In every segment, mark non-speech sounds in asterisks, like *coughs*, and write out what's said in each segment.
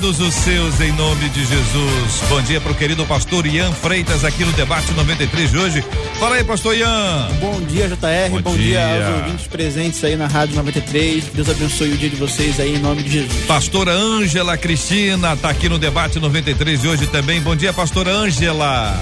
os seus, em nome de Jesus. Bom dia para o querido pastor Ian Freitas aqui no Debate 93 de hoje. Fala aí, pastor Ian. Bom dia, JR. Bom, Bom dia. dia aos ouvintes presentes aí na Rádio 93. Deus abençoe o dia de vocês aí, em nome de Jesus. Pastora Ângela Cristina Cristina está aqui no debate 93 de hoje também. Bom dia, pastora Ângela.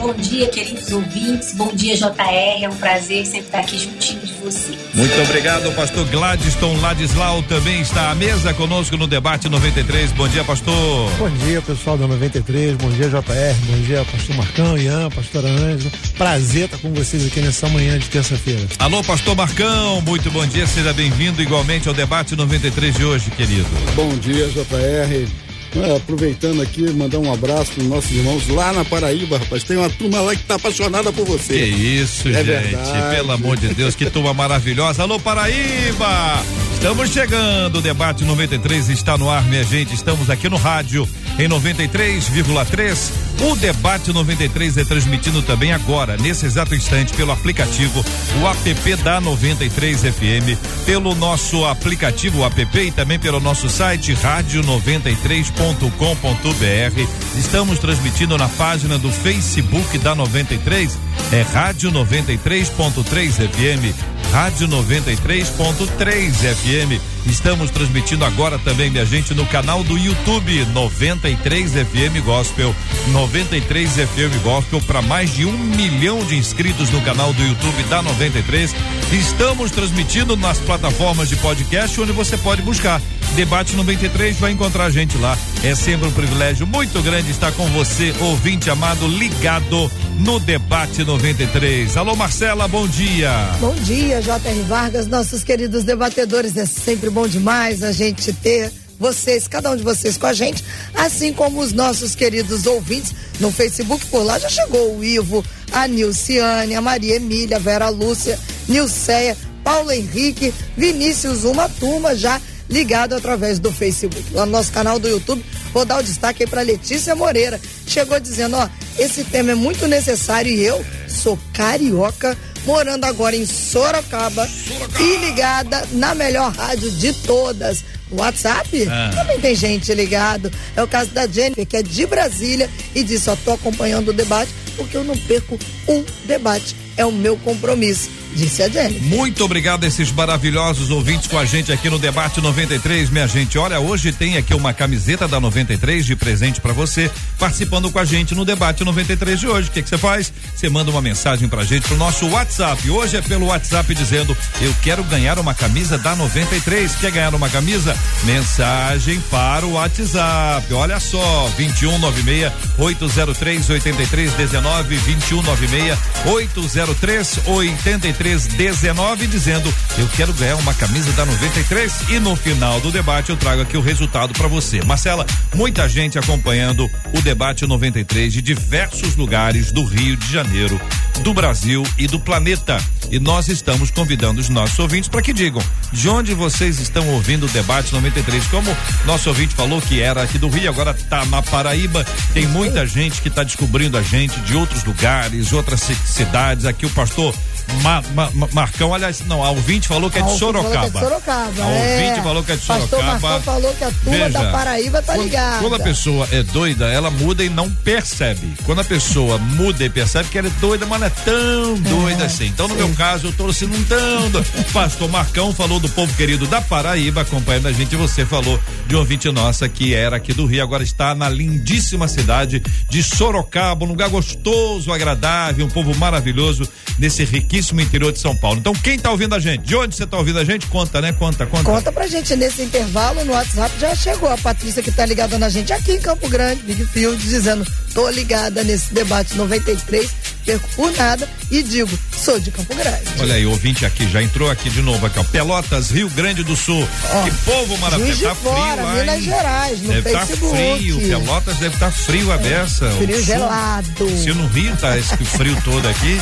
Bom dia, queridos ouvintes. Bom dia, JR. É um prazer sempre estar aqui juntinho de você. Muito obrigado, pastor Gladstone Ladislau também está à mesa conosco no debate 93. Bom dia, pastor. Bom dia, pessoal da 93. Bom dia, JR. Bom dia, pastor Marcão, Ian, pastora Ângela. Prazer estar com vocês aqui nessa manhã de terça-feira. Alô, pastor Marcão. Muito bom dia. Seja bem-vindo igualmente ao debate 93 de hoje, querido. Bom dia, JR. É, aproveitando aqui, mandar um abraço para os nossos irmãos lá na Paraíba, rapaz. Tem uma turma lá que tá apaixonada por você. Que isso, é gente. Verdade. Pelo amor de Deus, que turma maravilhosa. Alô, Paraíba! Estamos chegando, o debate 93 está no ar, minha gente. Estamos aqui no rádio em 93,3. O debate 93 é transmitido também agora, nesse exato instante, pelo aplicativo, o app da 93 FM, pelo nosso aplicativo o app e também pelo nosso site rádio93.com.br. Estamos transmitindo na página do Facebook da 93, é Rádio 93.3 FM, Rádio 93.3 FM. Estamos transmitindo agora também, minha gente, no canal do YouTube 93 FM Gospel. 93 FM Gospel para mais de um milhão de inscritos no canal do YouTube da 93. Estamos transmitindo nas plataformas de podcast onde você pode buscar. Debate 93 vai encontrar a gente lá. É sempre um privilégio muito grande estar com você, ouvinte amado, ligado no Debate 93. Alô, Marcela, bom dia. Bom dia, J.R. Vargas, nossos queridos debatedores. É sempre bom demais a gente ter vocês, cada um de vocês com a gente, assim como os nossos queridos ouvintes no Facebook. Por lá já chegou o Ivo, a Nilciane, a Maria Emília, a Vera Lúcia, Nilceia, Paulo Henrique, Vinícius, uma turma já ligado através do Facebook. Lá no nosso canal do YouTube, vou dar o destaque aí para Letícia Moreira. Chegou dizendo: ó, esse tema é muito necessário e eu sou carioca morando agora em Sorocaba, Sorocaba. e ligada na melhor rádio de todas. WhatsApp? Ah. Também tem gente ligado. É o caso da Jennifer, que é de Brasília, e disse: Ó, tô acompanhando o debate porque eu não perco um debate. É o meu compromisso disse a Jenny. Muito obrigado a esses maravilhosos ouvintes com a gente aqui no Debate 93, minha gente. Olha, hoje tem aqui uma camiseta da 93 de presente para você, participando com a gente no Debate 93 de hoje. O que você faz? Você manda uma mensagem pra gente pro nosso WhatsApp. Hoje é pelo WhatsApp dizendo: Eu quero ganhar uma camisa da 93. Quer ganhar uma camisa? Mensagem para o WhatsApp. Olha só, 2196 803 8319 2196 803 83 3319 dizendo: Eu quero ganhar uma camisa da 93 e no final do debate eu trago aqui o resultado para você. Marcela, muita gente acompanhando o debate 93 de diversos lugares do Rio de Janeiro, do Brasil e do planeta. E nós estamos convidando os nossos ouvintes para que digam de onde vocês estão ouvindo o debate 93. Como nosso ouvinte falou que era aqui do Rio, agora tá na Paraíba. Tem muita gente que está descobrindo a gente de outros lugares, outras cidades. Aqui o pastor Ma, ma, ma, Marcão, aliás, não, a ouvinte falou que é de Sorocaba. Que é de Sorocaba. A é. ouvinte falou que é de Sorocaba. Pastor Marcão falou que a turma Veja, da Paraíba tá ligada. Quando a pessoa é doida, ela muda e não percebe. Quando a pessoa muda e percebe que ela é doida, mas não é tão doida é, assim. Então, no sim. meu caso, eu tô assim, não tão. Pastor Marcão falou do povo querido da Paraíba, acompanhando a gente. E você falou de um ouvinte nossa que era aqui do Rio, agora está na lindíssima cidade de Sorocaba, um lugar gostoso, agradável, um povo maravilhoso, nesse riquíssimo riquíssimo interior de São Paulo. Então, quem está ouvindo a gente? De onde você está ouvindo a gente? Conta, né? Conta, conta. Conta pra gente nesse intervalo no WhatsApp já chegou a Patrícia que está ligada na gente aqui em Campo Grande, Big Field, dizendo: tô ligada nesse debate 93 perco por nada e digo, sou de Campo Grande. Olha aí, o ouvinte aqui já entrou aqui de novo aqui, ó. Pelotas, Rio Grande do Sul. Ó, que povo maravilhoso. Tá frio fora, lá, Minas Gerais, no deve tá Facebook. Tá frio, Pelotas deve estar tá frio a beça. É, frio gelado. Se no Rio tá esse frio todo aqui,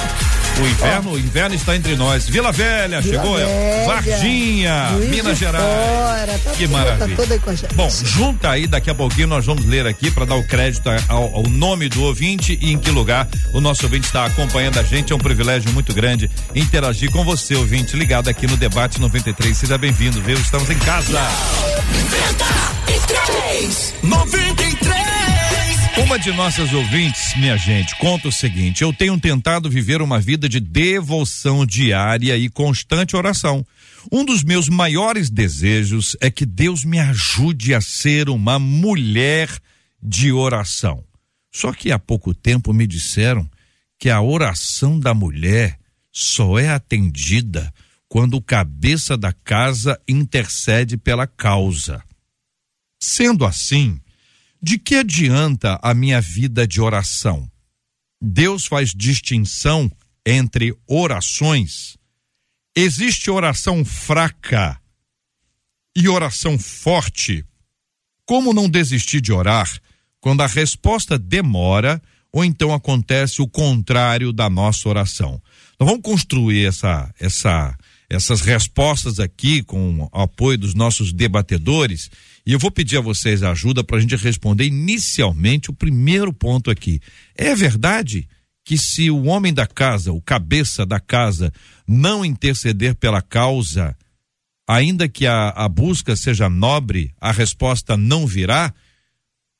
o inverno, o inverno está entre nós. Vila Velha, Vila chegou, Velha, Varginha, Luiz Minas Gerais. Fora, tá que tudo, tá maravilha. Tá aí com a gente. Bom, junta aí, daqui a pouquinho nós vamos ler aqui para dar o crédito ao, ao nome do ouvinte e em que lugar o nosso ouvinte está acompanhando a gente. É um privilégio muito grande interagir com você, ouvinte, ligado aqui no Debate 93. Seja bem-vindo, viu? Estamos em casa. 93! 93! Uma de nossas ouvintes, minha gente, conta o seguinte: eu tenho tentado viver uma vida de devoção diária e constante oração. Um dos meus maiores desejos é que Deus me ajude a ser uma mulher de oração. Só que há pouco tempo me disseram que a oração da mulher só é atendida quando o cabeça da casa intercede pela causa. Sendo assim, de que adianta a minha vida de oração? Deus faz distinção entre orações. Existe oração fraca e oração forte. Como não desistir de orar quando a resposta demora ou então acontece o contrário da nossa oração. Nós vamos construir essa, essa, essas respostas aqui com o apoio dos nossos debatedores e eu vou pedir a vocês ajuda para a gente responder inicialmente o primeiro ponto aqui. É verdade que se o homem da casa, o cabeça da casa, não interceder pela causa, ainda que a, a busca seja nobre, a resposta não virá?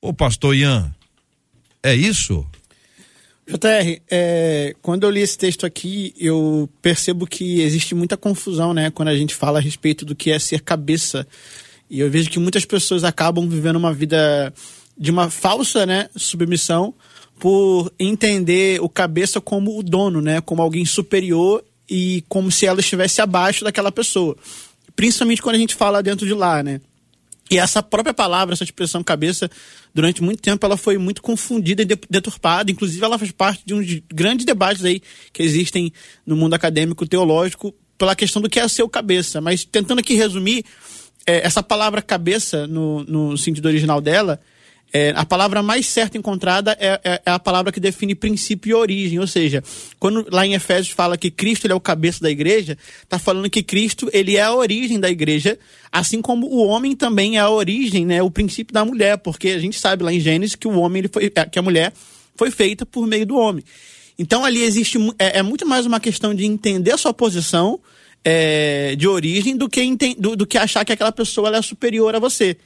Ô pastor Ian, é isso? JR, é, quando eu li esse texto aqui, eu percebo que existe muita confusão, né? Quando a gente fala a respeito do que é ser cabeça. E eu vejo que muitas pessoas acabam vivendo uma vida de uma falsa né, submissão por entender o cabeça como o dono, né? Como alguém superior e como se ela estivesse abaixo daquela pessoa. Principalmente quando a gente fala dentro de lá, né? E essa própria palavra, essa expressão cabeça, durante muito tempo ela foi muito confundida e deturpada. Inclusive, ela faz parte de uns grandes debates aí que existem no mundo acadêmico teológico pela questão do que é ser o cabeça. Mas tentando aqui resumir, é, essa palavra cabeça, no, no sentido original dela, é, a palavra mais certa encontrada é, é, é, a palavra que define princípio e origem, ou seja, quando lá em Efésios fala que Cristo ele é o cabeça da igreja, está falando que Cristo ele é a origem da igreja, assim como o homem também é a origem, né, o princípio da mulher, porque a gente sabe lá em Gênesis que o homem ele foi, é, que a mulher foi feita por meio do homem. Então ali existe é, é muito mais uma questão de entender a sua posição é, de origem do que, do, do, que achar que aquela pessoa é superior a você.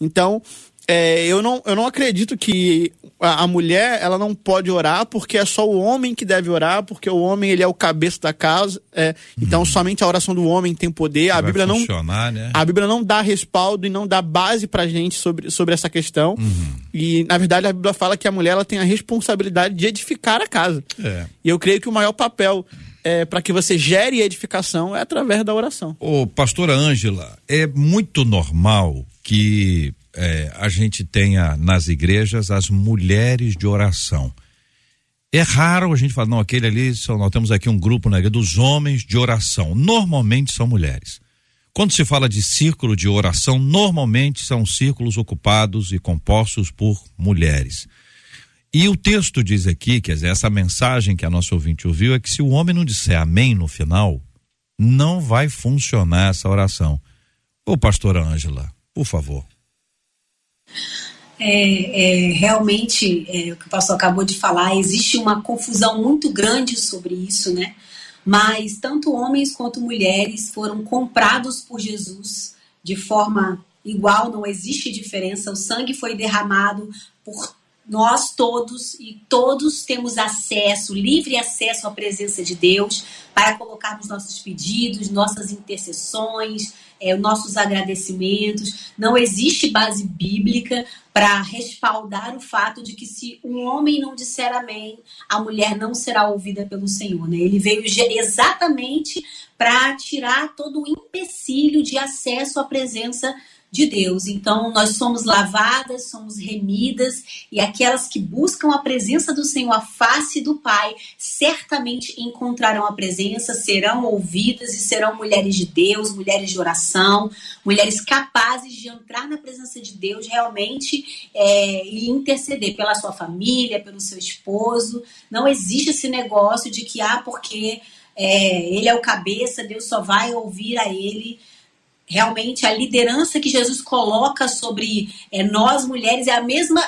Então, é, eu, não, eu não acredito que a, a, mulher ela não pode orar porque é só o homem que deve orar, porque o homem ele é o cabeça da casa. É, então uhum. somente a oração do homem tem poder. a Bíblia não né? a Bíblia não dá respaldo e não dá base pra gente sobre, sobre essa questão. Uhum. E na verdade a Bíblia fala que a mulher ela tem a responsabilidade de edificar a casa. É. E eu creio que o maior papel é, para que você gere edificação é através da oração. Ô, pastora Ângela, é muito normal que é, a gente tenha nas igrejas as mulheres de oração. É raro a gente falar, não, aquele ali, nós temos aqui um grupo na igreja dos homens de oração. Normalmente são mulheres. Quando se fala de círculo de oração, normalmente são círculos ocupados e compostos por mulheres. E o texto diz aqui, quer dizer, essa mensagem que a nossa ouvinte ouviu é que se o homem não disser amém no final, não vai funcionar essa oração. Ô, pastora Ângela, por favor. É, é, realmente, é, o que o pastor acabou de falar, existe uma confusão muito grande sobre isso, né? Mas tanto homens quanto mulheres foram comprados por Jesus de forma igual, não existe diferença. O sangue foi derramado por nós todos e todos temos acesso, livre acesso à presença de Deus para colocarmos nossos pedidos, nossas intercessões, é, nossos agradecimentos. Não existe base bíblica para respaldar o fato de que se um homem não disser amém, a mulher não será ouvida pelo Senhor. Né? Ele veio exatamente para tirar todo o empecilho de acesso à presença de Deus. Então, nós somos lavadas, somos remidas, e aquelas que buscam a presença do Senhor, a face do Pai, certamente encontrarão a presença, serão ouvidas e serão mulheres de Deus, mulheres de oração, mulheres capazes de entrar na presença de Deus realmente é, e interceder pela sua família, pelo seu esposo. Não existe esse negócio de que, ah, porque é, ele é o cabeça, Deus só vai ouvir a ele realmente a liderança que Jesus coloca sobre é, nós mulheres é a mesma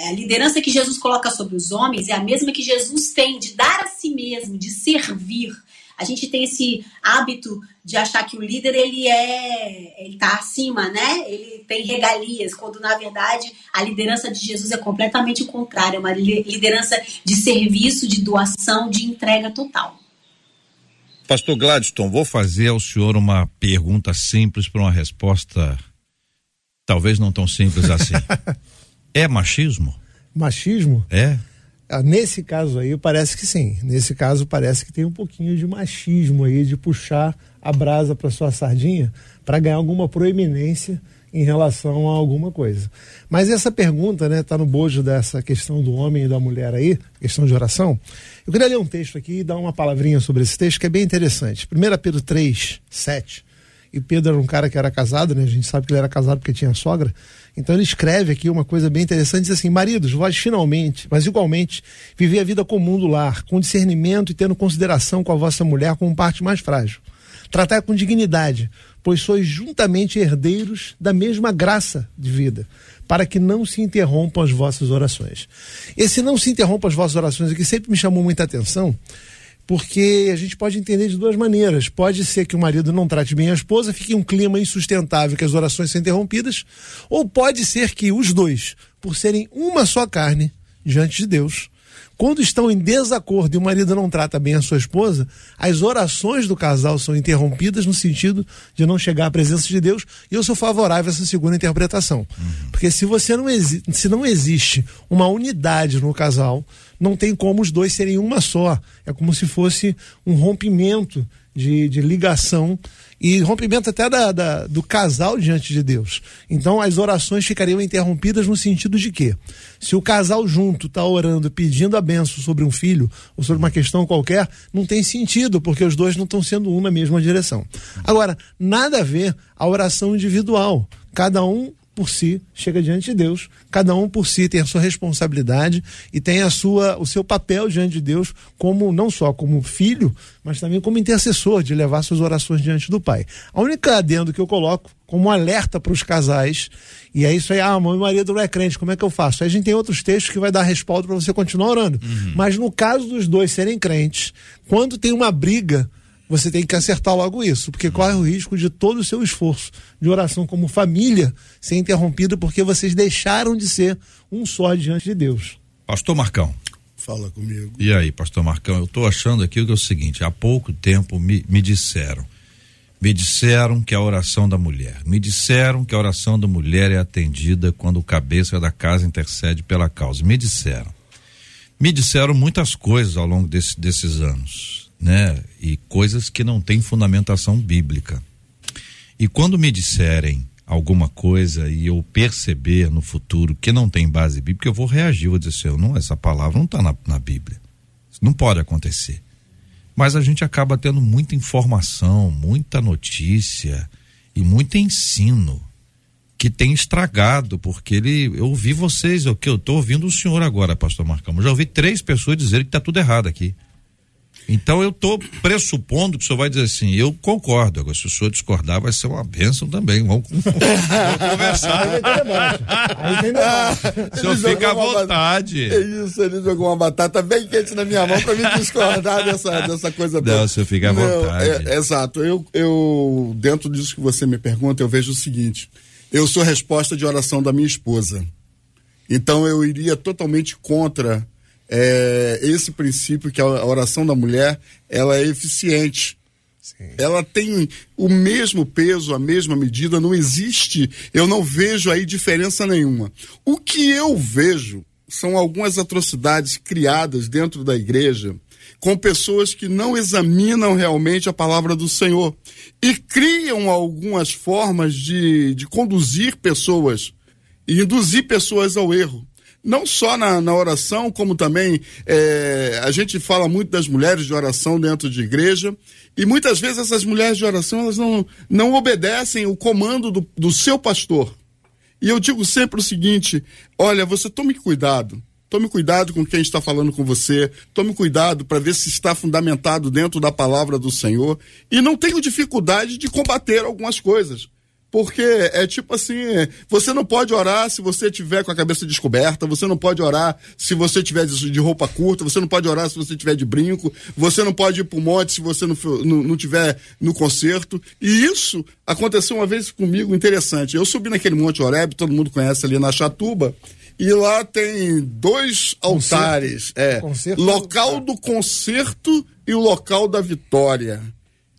a liderança que Jesus coloca sobre os homens é a mesma que Jesus tem de dar a si mesmo, de servir. A gente tem esse hábito de achar que o líder ele é, ele tá acima, né? Ele tem regalias, quando na verdade a liderança de Jesus é completamente o contrário, é uma liderança de serviço, de doação, de entrega total. Pastor Gladstone, vou fazer ao senhor uma pergunta simples para uma resposta talvez não tão simples assim. *laughs* é machismo? Machismo? É. Ah, nesse caso aí, parece que sim. Nesse caso, parece que tem um pouquinho de machismo aí, de puxar a brasa para sua sardinha para ganhar alguma proeminência em relação a alguma coisa. Mas essa pergunta, né, tá no bojo dessa questão do homem e da mulher aí, questão de oração. Eu queria ler um texto aqui e dar uma palavrinha sobre esse texto que é bem interessante. 1 Pedro 3, 7. E Pedro era um cara que era casado, né? A gente sabe que ele era casado porque tinha sogra. Então ele escreve aqui uma coisa bem interessante, diz assim: Maridos, vós finalmente, mas igualmente, viver a vida comum do lar, com discernimento e tendo consideração com a vossa mulher como parte mais frágil. Tratar com dignidade, pois sois juntamente herdeiros da mesma graça de vida, para que não se interrompam as vossas orações. Esse não se interrompam as vossas orações aqui sempre me chamou muita atenção, porque a gente pode entender de duas maneiras. Pode ser que o marido não trate bem a esposa, fique um clima insustentável, que as orações são interrompidas, ou pode ser que os dois, por serem uma só carne diante de Deus, quando estão em desacordo e o marido não trata bem a sua esposa, as orações do casal são interrompidas no sentido de não chegar à presença de Deus. E eu sou favorável a essa segunda interpretação. Uhum. Porque se você não se não existe uma unidade no casal, não tem como os dois serem uma só. É como se fosse um rompimento de, de ligação e rompimento até da, da, do casal diante de Deus. Então as orações ficariam interrompidas no sentido de que, se o casal junto está orando, pedindo a benção sobre um filho ou sobre uma questão qualquer, não tem sentido, porque os dois não estão sendo um na mesma direção. Agora, nada a ver a oração individual. Cada um por si chega diante de Deus, cada um por si tem a sua responsabilidade e tem a sua o seu papel diante de Deus como não só como filho, mas também como intercessor de levar suas orações diante do Pai. A única adendo que eu coloco como alerta para os casais, e é isso aí, ah, meu marido não é crente, como é que eu faço? Aí a gente tem outros textos que vai dar respaldo para você continuar orando. Uhum. Mas no caso dos dois serem crentes, quando tem uma briga você tem que acertar logo isso, porque corre o risco de todo o seu esforço de oração como família ser interrompido porque vocês deixaram de ser um só diante de Deus. Pastor Marcão. Fala comigo. E aí, pastor Marcão, eu estou achando aqui que é o seguinte, há pouco tempo me, me disseram, me disseram que a oração da mulher, me disseram que a oração da mulher é atendida quando o cabeça da casa intercede pela causa, me disseram. Me disseram muitas coisas ao longo desse, desses anos né? E coisas que não têm fundamentação bíblica. E quando me disserem alguma coisa e eu perceber no futuro que não tem base bíblica, eu vou reagir, vou dizer assim, não, essa palavra não está na, na Bíblia. Isso não pode acontecer. Mas a gente acaba tendo muita informação, muita notícia e muito ensino que tem estragado, porque ele, eu ouvi vocês, o que eu estou ouvindo o senhor agora, pastor Marcão, já ouvi três pessoas dizerem que está tudo errado aqui. Então eu estou pressupondo que o senhor vai dizer assim, eu concordo. Agora, se o senhor discordar, vai ser uma bênção também. Vamos, *laughs* vamos conversar. o senhor fica à vontade. É isso, ele jogou uma batata bem quente na minha mão para me discordar *laughs* dessa, dessa coisa toda. Não, o senhor fica à vontade. É, é, exato. Eu, eu, dentro disso que você me pergunta, eu vejo o seguinte: eu sou resposta de oração da minha esposa. Então eu iria totalmente contra é, esse princípio que a oração da mulher ela é eficiente Sim. Ela tem o mesmo peso, a mesma medida, não existe, eu não vejo aí diferença nenhuma. O que eu vejo são algumas atrocidades criadas dentro da igreja com pessoas que não examinam realmente a palavra do Senhor e criam algumas formas de, de conduzir pessoas e induzir pessoas ao erro não só na, na oração, como também é, a gente fala muito das mulheres de oração dentro de igreja, e muitas vezes essas mulheres de oração elas não, não obedecem o comando do, do seu pastor. E eu digo sempre o seguinte: olha, você tome cuidado. Tome cuidado com quem está falando com você. Tome cuidado para ver se está fundamentado dentro da palavra do Senhor. E não tenho dificuldade de combater algumas coisas. Porque é tipo assim, você não pode orar se você tiver com a cabeça descoberta, você não pode orar se você tiver de roupa curta, você não pode orar se você tiver de brinco, você não pode ir pro monte se você não, não, não tiver no concerto. E isso aconteceu uma vez comigo interessante. Eu subi naquele Monte Oreb, todo mundo conhece ali na Chatuba, e lá tem dois concerto. altares. É, concerto local do concerto e o local da vitória.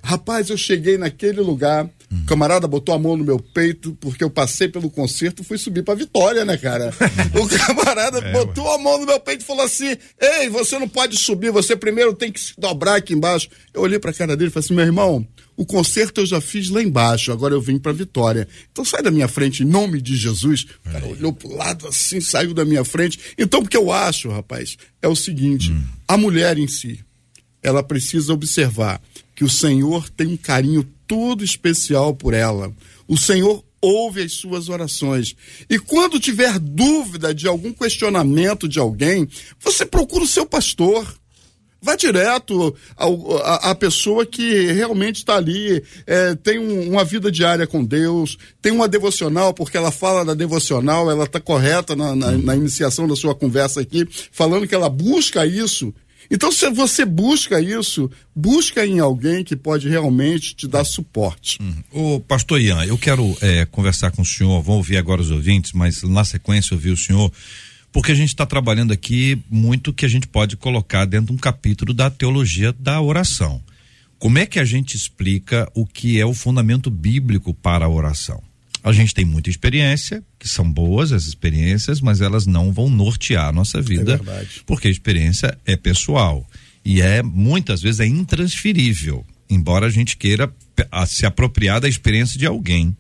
Rapaz, eu cheguei naquele lugar o camarada botou a mão no meu peito, porque eu passei pelo concerto e fui subir pra vitória, né, cara? *laughs* o camarada é, botou a mão no meu peito e falou assim: Ei, você não pode subir, você primeiro tem que se dobrar aqui embaixo. Eu olhei pra cara dele e falei assim: meu irmão, o concerto eu já fiz lá embaixo, agora eu vim pra vitória. Então sai da minha frente em nome de Jesus. O cara olhou pro lado assim, saiu da minha frente. Então, o que eu acho, rapaz, é o seguinte: hum. a mulher em si, ela precisa observar que o Senhor tem um carinho todo especial por ela. O Senhor ouve as suas orações. E quando tiver dúvida de algum questionamento de alguém, você procura o seu pastor. Vá direto à pessoa que realmente está ali, é, tem um, uma vida diária com Deus, tem uma devocional, porque ela fala da devocional, ela está correta na, na, na iniciação da sua conversa aqui, falando que ela busca isso. Então, se você busca isso, busca em alguém que pode realmente te dar suporte. Uhum. O pastor Ian, eu quero é, conversar com o senhor, vou ouvir agora os ouvintes, mas na sequência ouvir o senhor, porque a gente está trabalhando aqui muito que a gente pode colocar dentro de um capítulo da teologia da oração. Como é que a gente explica o que é o fundamento bíblico para a oração? A gente tem muita experiência, que são boas as experiências, mas elas não vão nortear a nossa vida. É verdade. Porque a experiência é pessoal. E é, muitas vezes, é intransferível. Embora a gente queira se apropriar da experiência de alguém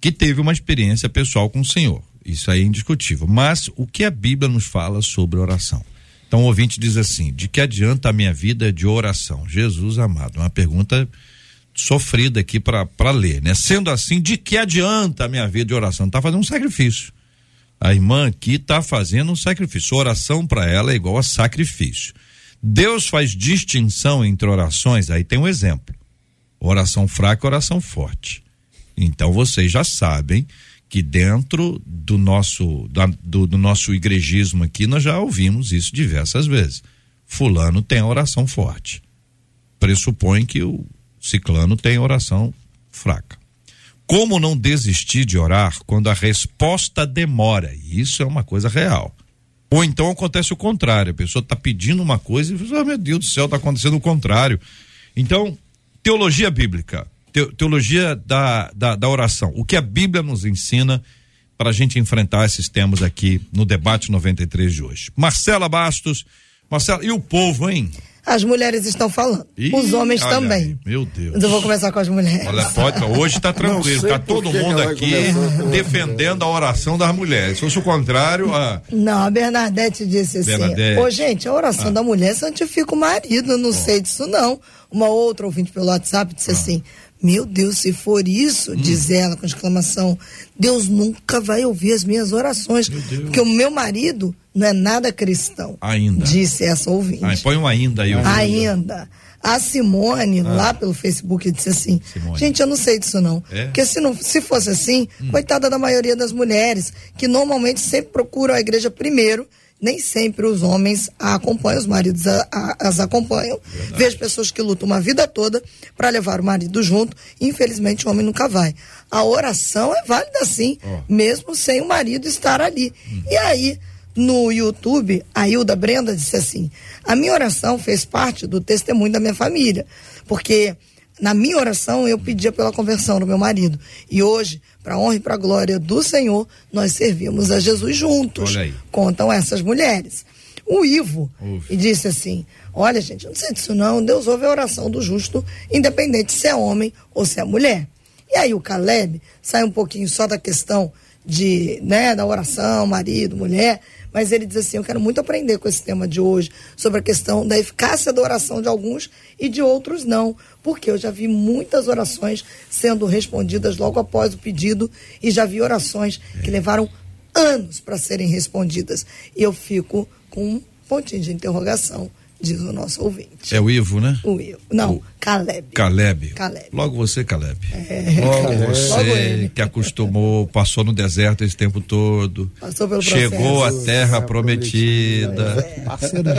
que teve uma experiência pessoal com o Senhor. Isso aí é indiscutível. Mas o que a Bíblia nos fala sobre oração? Então o ouvinte diz assim: de que adianta a minha vida de oração? Jesus amado. Uma pergunta sofrida aqui para ler, né? Sendo assim, de que adianta a minha vida de oração? Tá fazendo um sacrifício. A irmã aqui tá fazendo um sacrifício. Oração para ela é igual a sacrifício. Deus faz distinção entre orações, aí tem um exemplo. Oração fraca oração forte. Então vocês já sabem que dentro do nosso da, do, do nosso igrejismo aqui nós já ouvimos isso diversas vezes. Fulano tem a oração forte. Pressupõe que o Ciclano tem oração fraca. Como não desistir de orar quando a resposta demora? Isso é uma coisa real. Ou então acontece o contrário, a pessoa está pedindo uma coisa e fala, oh, meu Deus do céu, está acontecendo o contrário. Então, teologia bíblica, te, teologia da, da, da oração, o que a Bíblia nos ensina para a gente enfrentar esses temas aqui no debate 93 de hoje. Marcela Bastos, Marcela, e o povo, hein? As mulheres estão falando. Ih, os homens também. Aí, meu Deus. Então vou começar com as mulheres. Olha, pode, hoje está tranquilo. Está todo mundo aqui defendendo a oração das mulheres. Se fosse o contrário. A... Não, a Bernadette disse assim. Bernadette. Ô, gente, a oração ah. da mulher santifica o marido. Não oh. sei disso, não. Uma outra ouvinte pelo WhatsApp disse ah. assim: meu Deus, se for isso, hum. diz ela com exclamação, Deus nunca vai ouvir as minhas orações. Porque o meu marido não é nada cristão. Ainda. Disse essa ouvinte. Ah, põe um ainda aí. Ainda. A Simone, ah. lá pelo Facebook, disse assim: Simone. Gente, eu não sei disso não. É? Porque se, não, se fosse assim, hum. coitada da maioria das mulheres, que normalmente sempre procuram a igreja primeiro nem sempre os homens a acompanham, os maridos a, a, as acompanham. Verdade. Vejo pessoas que lutam uma vida toda para levar o marido junto. Infelizmente, o homem nunca vai. A oração é válida sim, oh. mesmo sem o marido estar ali. Hum. E aí, no YouTube, a Hilda Brenda disse assim: a minha oração fez parte do testemunho da minha família, porque na minha oração, eu pedia pela conversão do meu marido. E hoje, para honra e para glória do Senhor, nós servimos a Jesus juntos. Contam essas mulheres. O Ivo e disse assim: Olha, gente, não sei disso não. Deus ouve a oração do justo, independente se é homem ou se é mulher. E aí o Caleb sai um pouquinho só da questão de, né, da oração, marido, mulher, mas ele diz assim: Eu quero muito aprender com esse tema de hoje, sobre a questão da eficácia da oração de alguns e de outros não, porque eu já vi muitas orações sendo respondidas logo após o pedido e já vi orações que levaram anos para serem respondidas. E eu fico com um pontinho de interrogação diz o nosso ouvinte. É o Ivo, né? O Ivo. Não, o Caleb. Caleb. Caleb. Logo você, Caleb. É, Logo Caleb. você Logo que acostumou, passou no deserto esse tempo todo. Passou pelo Chegou processo. à terra prometida. É.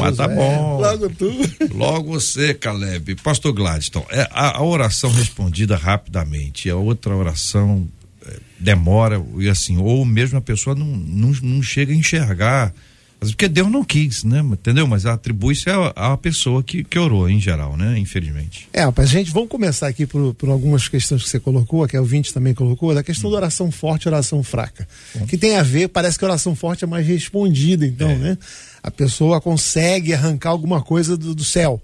Mas tá bom. Logo tu. Logo você, Caleb. Pastor Gladstone, é, a, a oração respondida rapidamente, a outra oração é, demora, e assim, ou mesmo a pessoa não, não, não chega a enxergar porque Deus não quis, né? Entendeu? Mas atribui-se à, pessoa que, que orou, em geral, né? Infelizmente. É, rapaz, gente, vamos começar aqui por, por algumas questões que você colocou, que o Vinte também colocou, da questão hum. da oração forte e oração fraca. Hum. Que tem a ver, parece que a oração forte é mais respondida, então, é. né? A pessoa consegue arrancar alguma coisa do, do céu.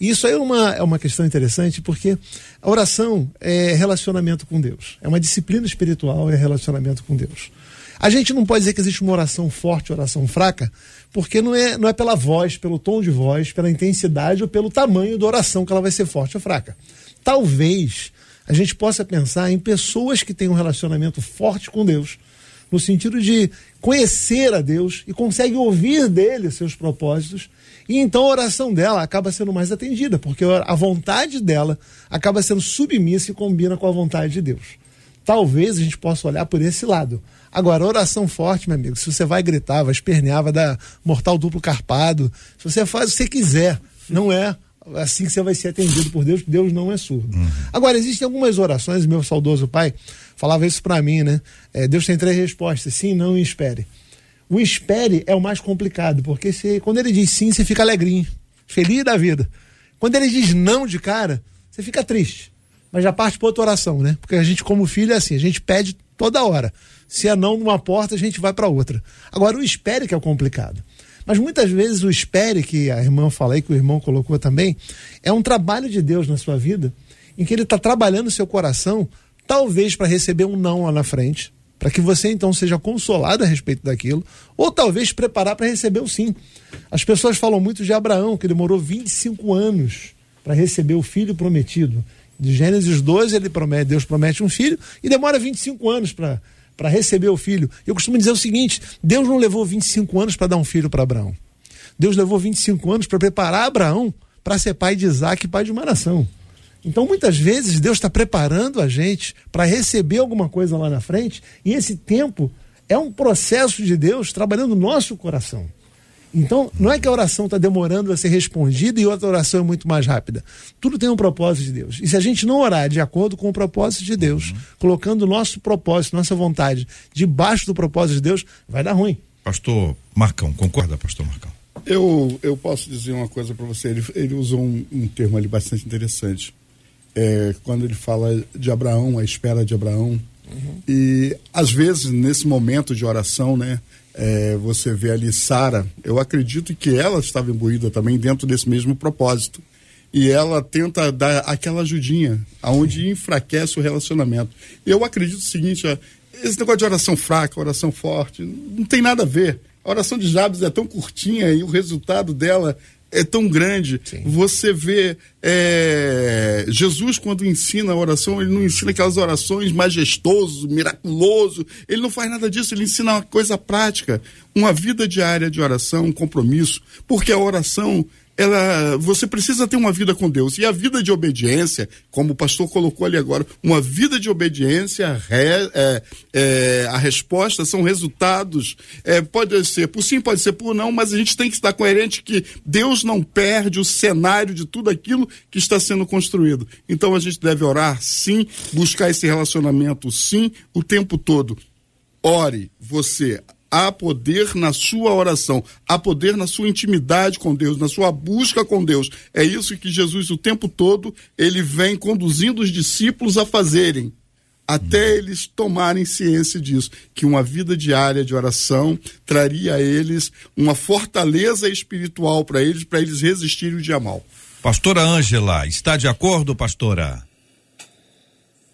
Isso aí é uma, é uma questão interessante porque a oração é relacionamento com Deus. É uma disciplina espiritual, é relacionamento com Deus. A gente não pode dizer que existe uma oração forte, oração fraca, porque não é, não é pela voz, pelo tom de voz, pela intensidade ou pelo tamanho da oração que ela vai ser forte ou fraca. Talvez a gente possa pensar em pessoas que têm um relacionamento forte com Deus, no sentido de conhecer a Deus e consegue ouvir dele seus propósitos, e então a oração dela acaba sendo mais atendida, porque a vontade dela acaba sendo submissa e combina com a vontade de Deus. Talvez a gente possa olhar por esse lado. Agora, oração forte, meu amigo, se você vai gritar, vai espernear, vai dar mortal duplo carpado, se você faz o que você quiser, não é assim que você vai ser atendido por Deus, Deus não é surdo. Uhum. Agora, existem algumas orações, meu saudoso pai falava isso para mim, né? É, Deus tem três respostas: sim, não e espere. O espere é o mais complicado, porque se, quando ele diz sim, você fica alegrinho, feliz da vida. Quando ele diz não de cara, você fica triste. Mas já parte para outra oração, né? Porque a gente, como filho, é assim, a gente pede toda hora. Se é não numa porta, a gente vai para outra. Agora, o espere que é o complicado. Mas muitas vezes o espere, que a irmã fala aí, que o irmão colocou também, é um trabalho de Deus na sua vida, em que ele está trabalhando seu coração, talvez para receber um não lá na frente, para que você então seja consolado a respeito daquilo, ou talvez preparar para receber o sim. As pessoas falam muito de Abraão, que demorou 25 anos para receber o filho prometido. De Gênesis 12, ele promete, Deus promete um filho e demora 25 anos para para receber o filho. Eu costumo dizer o seguinte: Deus não levou 25 anos para dar um filho para Abraão. Deus levou 25 anos para preparar Abraão para ser pai de Isaac e pai de uma nação. Então, muitas vezes, Deus está preparando a gente para receber alguma coisa lá na frente, e esse tempo é um processo de Deus trabalhando no nosso coração. Então, não é que a oração está demorando a ser respondida e outra oração é muito mais rápida. Tudo tem um propósito de Deus. E se a gente não orar de acordo com o propósito de Deus, uhum. colocando o nosso propósito, nossa vontade debaixo do propósito de Deus, vai dar ruim. Pastor Marcão, concorda, pastor Marcão? Eu, eu posso dizer uma coisa para você. Ele, ele usou um, um, termo ali bastante interessante. É, quando ele fala de Abraão, a espera de Abraão. Uhum. E às vezes, nesse momento de oração, né? É, você vê ali Sara, eu acredito que ela estava imbuída também dentro desse mesmo propósito. E ela tenta dar aquela ajudinha, aonde enfraquece o relacionamento. Eu acredito o seguinte, esse negócio de oração fraca, oração forte, não tem nada a ver. A oração de Jabes é tão curtinha e o resultado dela é tão grande. Sim. Você vê é, Jesus, quando ensina a oração, ele não ensina aquelas orações majestoso, miraculoso. Ele não faz nada disso, ele ensina uma coisa prática, uma vida diária de oração, um compromisso. Porque a oração ela, você precisa ter uma vida com Deus. E a vida de obediência, como o pastor colocou ali agora, uma vida de obediência, re, é, é, a resposta são resultados, é, pode ser por sim, pode ser por não, mas a gente tem que estar coerente que Deus não perde o cenário de tudo aquilo que está sendo construído. Então a gente deve orar sim, buscar esse relacionamento sim, o tempo todo. Ore você há poder na sua oração, há poder na sua intimidade com Deus, na sua busca com Deus. É isso que Jesus o tempo todo ele vem conduzindo os discípulos a fazerem, até eles tomarem ciência disso, que uma vida diária de oração traria a eles uma fortaleza espiritual para eles, para eles resistirem o dia mal. Pastora Ângela, está de acordo, pastora?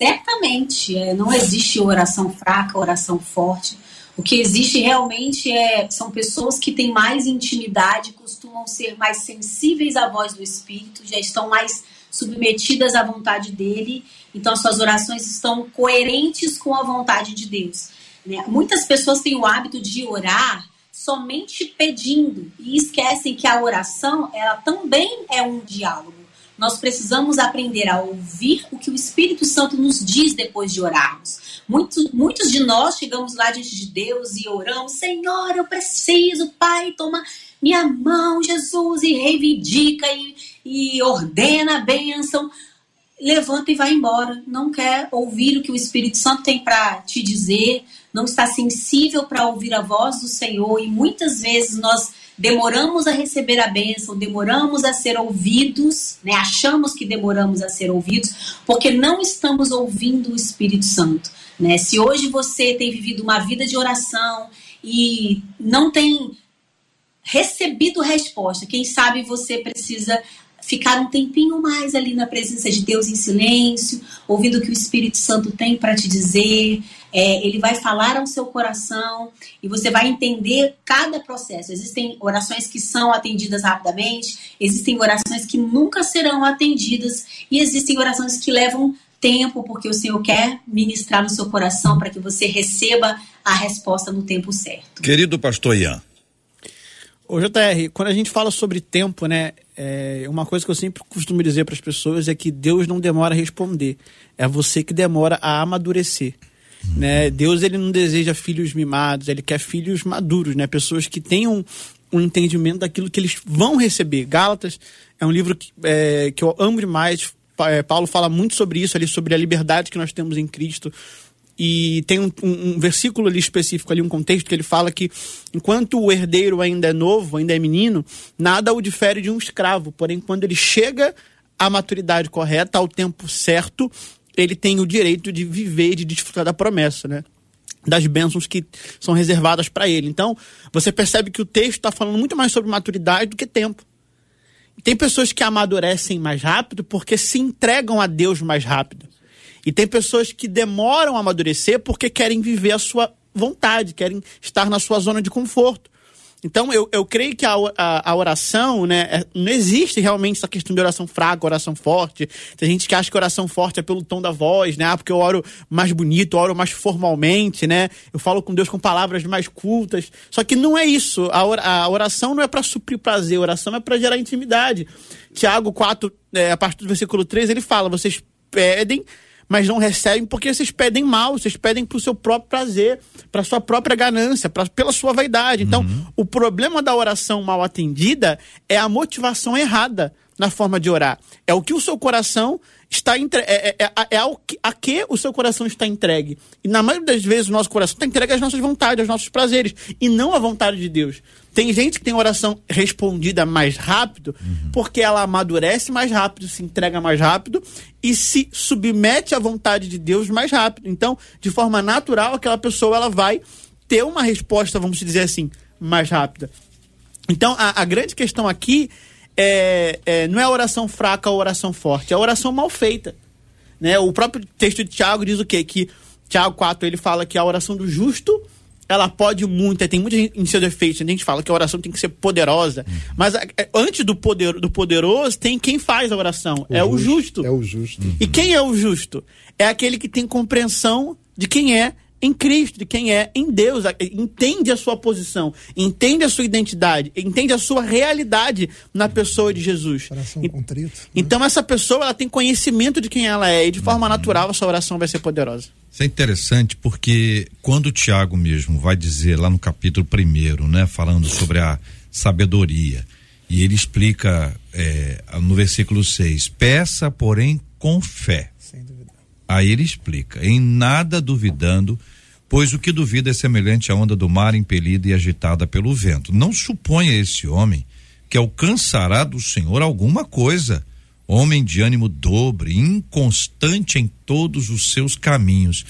Certamente, é, não existe oração fraca, oração forte. O que existe realmente é são pessoas que têm mais intimidade, costumam ser mais sensíveis à voz do Espírito, já estão mais submetidas à vontade dele, então suas orações estão coerentes com a vontade de Deus. Né? Muitas pessoas têm o hábito de orar somente pedindo e esquecem que a oração ela também é um diálogo. Nós precisamos aprender a ouvir o que o Espírito Santo nos diz depois de orarmos. Muitos, muitos de nós chegamos lá diante de Deus e oramos: Senhor, eu preciso, Pai, toma minha mão, Jesus, e reivindica e, e ordena a bênção. Levanta e vai embora. Não quer ouvir o que o Espírito Santo tem para te dizer, não está sensível para ouvir a voz do Senhor, e muitas vezes nós demoramos a receber a bênção, demoramos a ser ouvidos, né? achamos que demoramos a ser ouvidos, porque não estamos ouvindo o Espírito Santo. Né? Se hoje você tem vivido uma vida de oração e não tem recebido resposta, quem sabe você precisa ficar um tempinho mais ali na presença de Deus em silêncio, ouvindo o que o Espírito Santo tem para te dizer. É, ele vai falar ao seu coração e você vai entender cada processo. Existem orações que são atendidas rapidamente, existem orações que nunca serão atendidas e existem orações que levam tempo, porque o Senhor quer ministrar no seu coração para que você receba a resposta no tempo certo. Querido pastor Ian. Ô JR, quando a gente fala sobre tempo, né, é, uma coisa que eu sempre costumo dizer para as pessoas é que Deus não demora a responder, é você que demora a amadurecer. Né? Deus ele não deseja filhos mimados, ele quer filhos maduros, né? pessoas que tenham um entendimento daquilo que eles vão receber. Gálatas é um livro que, é, que eu amo demais, é, Paulo fala muito sobre isso ali, sobre a liberdade que nós temos em Cristo. E tem um, um, um, versículo ali específico, ali um contexto que ele fala que enquanto o herdeiro ainda é novo, ainda é menino, nada o difere de um escravo. Porém, quando ele chega à maturidade correta, ao tempo certo, ele tem o direito de viver de desfrutar da promessa, né? Das bênçãos que são reservadas para ele. Então, você percebe que o texto está falando muito mais sobre maturidade do que tempo. Tem pessoas que amadurecem mais rápido porque se entregam a Deus mais rápido. E tem pessoas que demoram a amadurecer porque querem viver a sua vontade, querem estar na sua zona de conforto. Então, eu, eu creio que a, a, a oração, né, é, não existe realmente essa questão de oração fraca, oração forte. Tem gente que acha que oração forte é pelo tom da voz, né? Ah, porque eu oro mais bonito, eu oro mais formalmente, né? Eu falo com Deus com palavras mais cultas. Só que não é isso. A, a oração não é para suprir prazer, a oração é para gerar intimidade. Tiago 4, é, a partir do versículo 3, ele fala: vocês pedem mas não recebem porque vocês pedem mal, vocês pedem para o seu próprio prazer, para sua própria ganância, pra, pela sua vaidade. Então, uhum. o problema da oração mal atendida é a motivação errada na forma de orar. É o que o seu coração está entre... é, é, é, é ao que, a que o seu coração está entregue. E na maioria das vezes o nosso coração está entregue às nossas vontades, aos nossos prazeres, e não à vontade de Deus. Tem gente que tem oração respondida mais rápido, uhum. porque ela amadurece mais rápido, se entrega mais rápido e se submete à vontade de Deus mais rápido. Então, de forma natural, aquela pessoa ela vai ter uma resposta, vamos dizer assim, mais rápida. Então, a, a grande questão aqui é, é, não é a oração fraca ou oração forte, é a oração mal feita. Né? O próprio texto de Tiago diz o quê? Que Tiago 4 ele fala que a oração do justo ela pode muito, tem muito em seus defeitos. A gente fala que a oração tem que ser poderosa. Uhum. Mas é, antes do, poder, do poderoso, tem quem faz a oração. O é justo, o justo. É o justo. E quem é o justo? É aquele que tem compreensão de quem é em Cristo, de quem é em Deus, entende a sua posição, entende a sua identidade, entende a sua realidade na pessoa de Jesus. Coração e, contrito. Né? Então essa pessoa ela tem conhecimento de quem ela é e de forma natural a sua oração vai ser poderosa. Isso é interessante porque quando o Tiago mesmo vai dizer lá no capítulo primeiro, né, falando sobre a sabedoria, e ele explica é, no versículo 6, peça, porém, com fé. Sem dúvida. Aí ele explica, em nada duvidando, Pois o que duvida é semelhante à onda do mar impelida e agitada pelo vento. Não suponha esse homem que alcançará do Senhor alguma coisa. Homem de ânimo dobre, inconstante em todos os seus caminhos.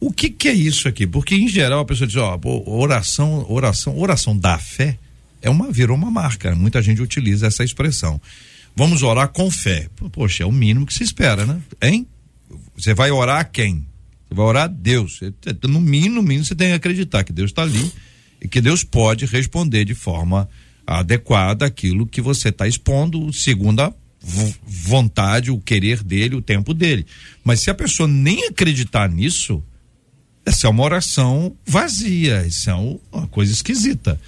O que que é isso aqui? Porque em geral a pessoa diz, ó, oração, oração, oração da fé é uma virou uma marca. Muita gente utiliza essa expressão. Vamos orar com fé. Poxa, é o mínimo que se espera, né? Hein? Você vai orar a quem? Você vai orar a Deus. No mínimo, no mínimo, você tem que acreditar que Deus está ali e que Deus pode responder de forma adequada aquilo que você está expondo, segundo a vontade, o querer dele, o tempo dele. Mas se a pessoa nem acreditar nisso, essa é uma oração vazia, isso é uma coisa esquisita.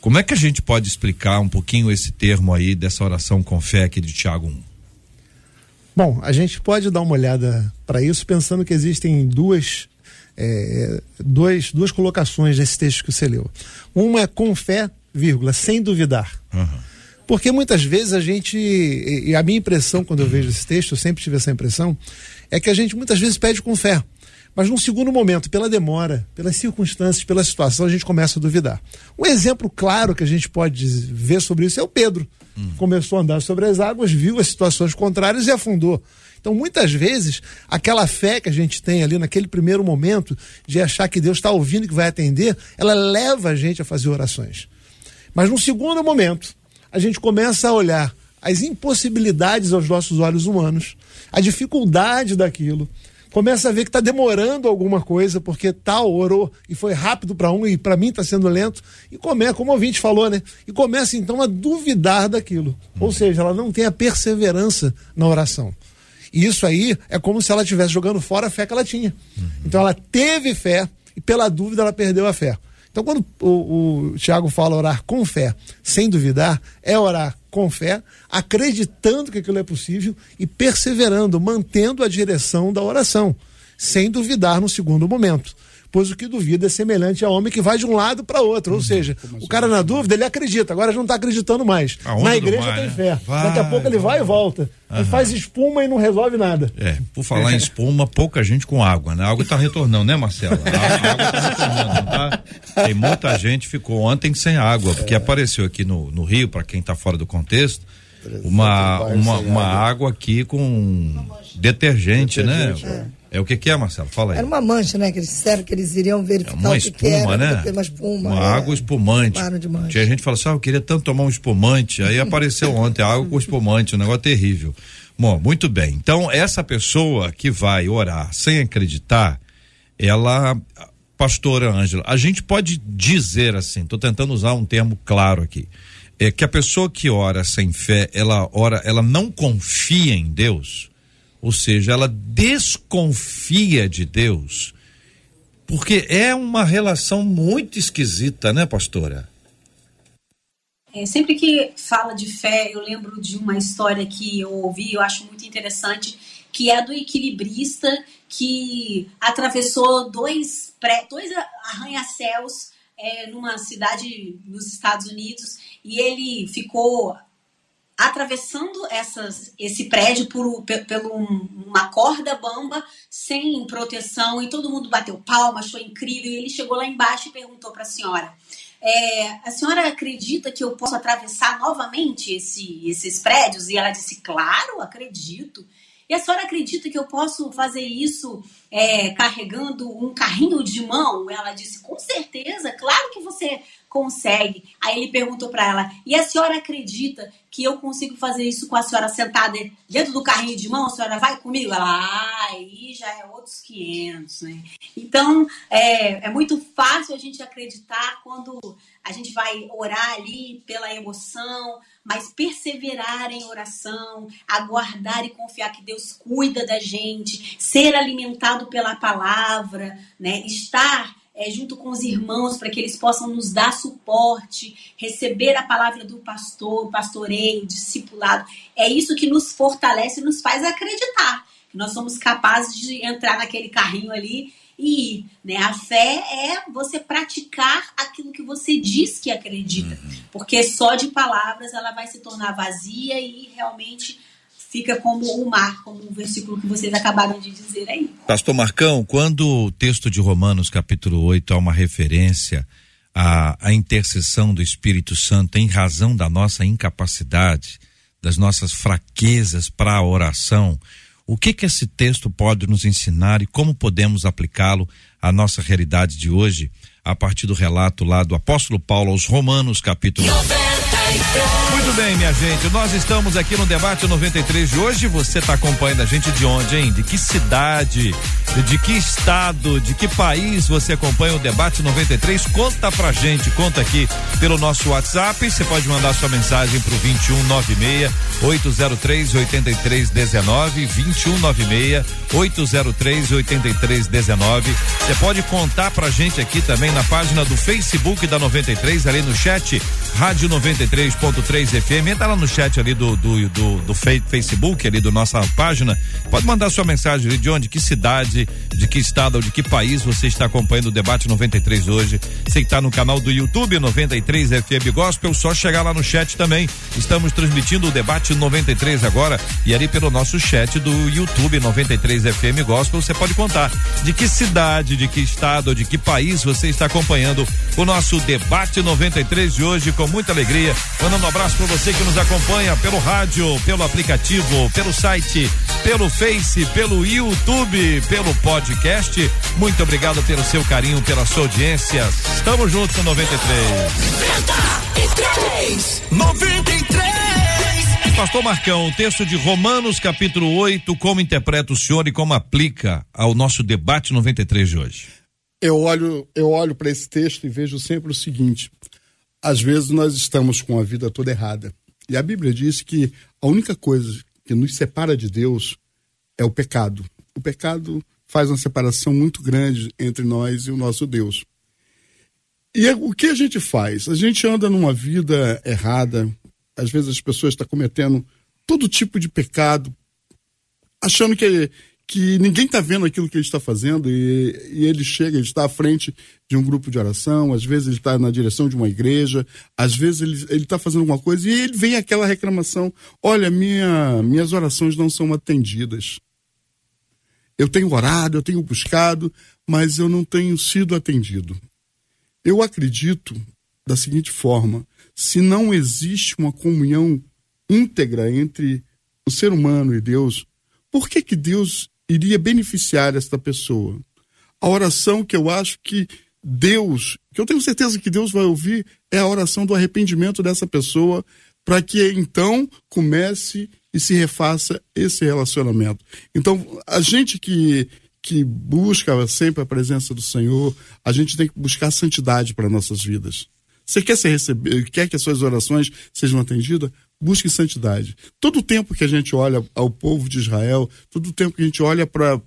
Como é que a gente pode explicar um pouquinho esse termo aí dessa oração com fé aqui de Tiago 1? Bom, a gente pode dar uma olhada para isso pensando que existem duas, é, duas, duas colocações nesse texto que você leu. Uma é com fé, vírgula, sem duvidar. Uhum. Porque muitas vezes a gente, e a minha impressão quando eu vejo esse texto, eu sempre tive essa impressão, é que a gente muitas vezes pede com fé. Mas num segundo momento, pela demora, pelas circunstâncias, pela situação, a gente começa a duvidar. Um exemplo claro que a gente pode ver sobre isso é o Pedro. Hum. Começou a andar sobre as águas, viu as situações contrárias e afundou. Então, muitas vezes, aquela fé que a gente tem ali naquele primeiro momento de achar que Deus está ouvindo e que vai atender, ela leva a gente a fazer orações. Mas num segundo momento, a gente começa a olhar as impossibilidades aos nossos olhos humanos, a dificuldade daquilo, começa a ver que está demorando alguma coisa, porque tal orou e foi rápido para um e para mim está sendo lento, e começa, como o ouvinte falou, né? E começa então a duvidar daquilo. Ou seja, ela não tem a perseverança na oração. E isso aí é como se ela estivesse jogando fora a fé que ela tinha. Então ela teve fé e pela dúvida ela perdeu a fé. Então, quando o, o Tiago fala orar com fé, sem duvidar, é orar com fé, acreditando que aquilo é possível e perseverando, mantendo a direção da oração, sem duvidar no segundo momento pois o que duvida é semelhante ao homem que vai de um lado para outro. Ou uhum. seja, o cara na dúvida, ele acredita, agora já não está acreditando mais. Na igreja mar, tem né? fé. Vai, Daqui a pouco ele vai, vai e volta. Uhum. Ele faz espuma e não resolve nada. É, por falar em espuma, pouca gente com água, né? A água está retornando, né, Marcelo? A, água está retornando, tá? Tem muita gente ficou ontem sem água, porque é. apareceu aqui no, no Rio, para quem está fora do contexto, uma, uma, uma água aqui com detergente, né? detergente né? É. É o que, que é, Marcelo? Fala aí. Era uma mancha, né? Que eles disseram que eles iriam verificar é uma o que espuma, que era, né? Uma espuma. Uma é. água espumante. Tinha gente que fala assim, ah, eu queria tanto tomar um espumante. Aí apareceu *laughs* ontem água com espumante, um negócio terrível. Bom, muito bem. Então, essa pessoa que vai orar sem acreditar, ela, pastora Ângela, a gente pode dizer assim, estou tentando usar um termo claro aqui, é que a pessoa que ora sem fé, ela ora, ela não confia em Deus, ou seja, ela desconfia de Deus, porque é uma relação muito esquisita, né, pastora? É, sempre que fala de fé, eu lembro de uma história que eu ouvi, eu acho muito interessante, que é do equilibrista que atravessou dois, pré, dois arranha-céus é, numa cidade nos Estados Unidos e ele ficou atravessando essas, esse prédio por, por uma corda bamba, sem proteção, e todo mundo bateu palma, achou incrível. E ele chegou lá embaixo e perguntou para a senhora: é, A senhora acredita que eu posso atravessar novamente esse, esses prédios? E ela disse: Claro, acredito. E a senhora acredita que eu posso fazer isso é, carregando um carrinho de mão? Ela disse: Com certeza, claro que você consegue. Aí ele perguntou para ela: E a senhora acredita que eu consigo fazer isso com a senhora sentada dentro do carrinho de mão? A senhora vai comigo? Ela, ah, aí já é outros 500, né? Então, é, é muito fácil a gente acreditar quando a gente vai orar ali pela emoção, mas perseverar em oração, aguardar e confiar que Deus cuida da gente, ser alimentado pela palavra, né? Estar é, junto com os irmãos, para que eles possam nos dar suporte, receber a palavra do pastor, pastoreio, discipulado. É isso que nos fortalece e nos faz acreditar que nós somos capazes de entrar naquele carrinho ali e ir. Né? A fé é você praticar aquilo que você diz que acredita, uhum. porque só de palavras ela vai se tornar vazia e realmente fica como o mar, como o versículo que vocês acabaram de dizer aí. Pastor Marcão, quando o texto de Romanos, capítulo 8, é uma referência à, à intercessão do Espírito Santo em razão da nossa incapacidade, das nossas fraquezas para a oração, o que que esse texto pode nos ensinar e como podemos aplicá-lo à nossa realidade de hoje, a partir do relato lá do apóstolo Paulo aos Romanos, capítulo 93. Muito bem, minha gente, nós estamos aqui no debate 93 de hoje. Você está acompanhando a gente de onde, hein? De que cidade, de que estado, de que país você acompanha o debate 93? Conta pra gente, conta aqui pelo nosso WhatsApp. Você pode mandar sua mensagem pro 2196 803 8319 2196 803 8319. Você pode contar pra gente aqui também na página do Facebook da 93, ali no chat, Rádio 93.3 FM. Entra lá no chat ali do, do, do, do Facebook, ali do nossa página. Pode mandar sua mensagem ali de onde, que cidade, de que estado ou de que país você está acompanhando o debate 93 hoje. Você está no canal do YouTube 93 FM Gospel, só chegar lá no chat também. Estamos transmitindo o debate 93 agora e ali pelo nosso chat do YouTube 93 FM Gospel, você pode contar de que cidade, de que estado de que país você está acompanhando o nosso debate 93 de hoje com muita alegria. Mandando um abraço para você que nos acompanha pelo rádio, pelo aplicativo, pelo site, pelo Face, pelo YouTube, pelo podcast. Muito obrigado pelo seu carinho, pela sua audiência. Estamos juntos no 93. 93! 93! Pastor Marcão, o texto de Romanos, capítulo 8, como interpreta o senhor e como aplica ao nosso debate 93 de hoje? Eu olho, eu olho para esse texto e vejo sempre o seguinte: às vezes nós estamos com a vida toda errada. E a Bíblia diz que a única coisa que nos separa de Deus é o pecado. O pecado faz uma separação muito grande entre nós e o nosso Deus. E é, o que a gente faz? A gente anda numa vida errada. Às vezes as pessoas estão cometendo todo tipo de pecado, achando que, que ninguém está vendo aquilo que ele está fazendo e, e, ele chega, ele está à frente de um grupo de oração, às vezes ele está na direção de uma igreja, às vezes ele está fazendo alguma coisa e ele vem aquela reclamação: olha, minha, minhas orações não são atendidas. Eu tenho orado, eu tenho buscado, mas eu não tenho sido atendido. Eu acredito da seguinte forma: se não existe uma comunhão íntegra entre o ser humano e Deus, por que, que Deus iria beneficiar esta pessoa. A oração que eu acho que Deus, que eu tenho certeza que Deus vai ouvir, é a oração do arrependimento dessa pessoa, para que então comece e se refaça esse relacionamento. Então, a gente que, que busca sempre a presença do Senhor, a gente tem que buscar santidade para nossas vidas. Você quer ser receber, quer que as suas orações sejam atendidas? busque santidade. Todo tempo que a gente olha ao povo de Israel, todo tempo que a gente olha para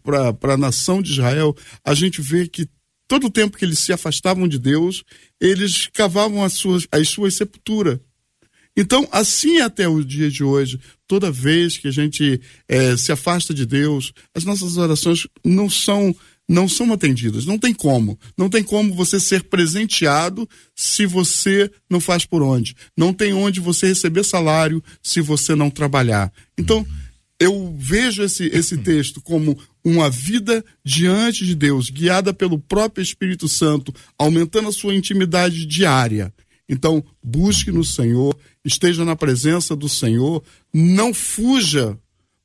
a nação de Israel, a gente vê que todo tempo que eles se afastavam de Deus, eles cavavam as suas, as suas sepulturas. Então, assim é até o dia de hoje, toda vez que a gente é, se afasta de Deus, as nossas orações não são não são atendidas. Não tem como. Não tem como você ser presenteado se você não faz por onde. Não tem onde você receber salário se você não trabalhar. Então, eu vejo esse, esse texto como uma vida diante de Deus, guiada pelo próprio Espírito Santo, aumentando a sua intimidade diária. Então, busque no Senhor, esteja na presença do Senhor, não fuja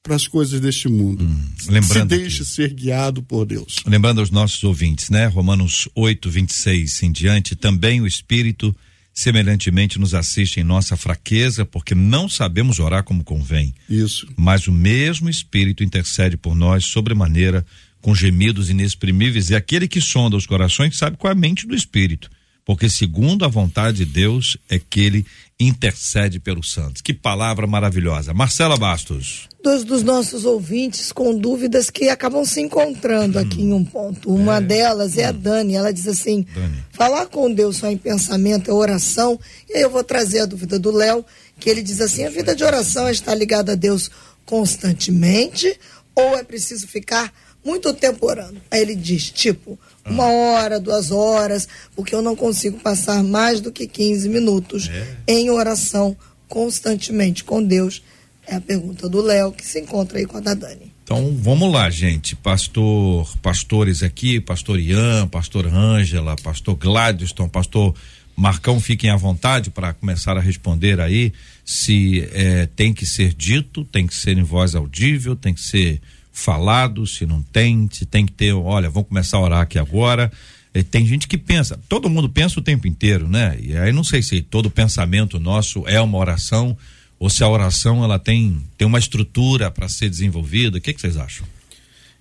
para as coisas deste mundo. Hum, lembrando Se deixe ser guiado por Deus. Lembrando aos nossos ouvintes, né? Romanos 8, 26 em diante, também o Espírito semelhantemente nos assiste em nossa fraqueza, porque não sabemos orar como convém. Isso. Mas o mesmo Espírito intercede por nós sobremaneira com gemidos inexprimíveis, e aquele que sonda os corações sabe qual é a mente do Espírito, porque segundo a vontade de Deus é que ele intercede pelos santos. Que palavra maravilhosa. Marcela Bastos. Dos, dos nossos ouvintes com dúvidas que acabam se encontrando hum. aqui em um ponto. Uma é. delas é hum. a Dani. Ela diz assim: Dani. falar com Deus só em pensamento é oração. E aí eu vou trazer a dúvida do Léo, que ele diz assim: a vida de oração é estar ligada a Deus constantemente ou é preciso ficar muito tempo orando? Aí ele diz: tipo, uma hora, duas horas, porque eu não consigo passar mais do que 15 minutos é. em oração constantemente com Deus. É a pergunta do Léo, que se encontra aí com a da Dani. Então vamos lá, gente. Pastor, pastores aqui, pastor Ian, pastor Ângela, pastor Gladstone, pastor Marcão, fiquem à vontade para começar a responder aí se é, tem que ser dito, tem que ser em voz audível, tem que ser falado, se não tem, se tem que ter, olha, vamos começar a orar aqui agora. É, tem gente que pensa, todo mundo pensa o tempo inteiro, né? E aí não sei se todo pensamento nosso é uma oração ou se a oração ela tem, tem uma estrutura para ser desenvolvida. O que, que vocês acham?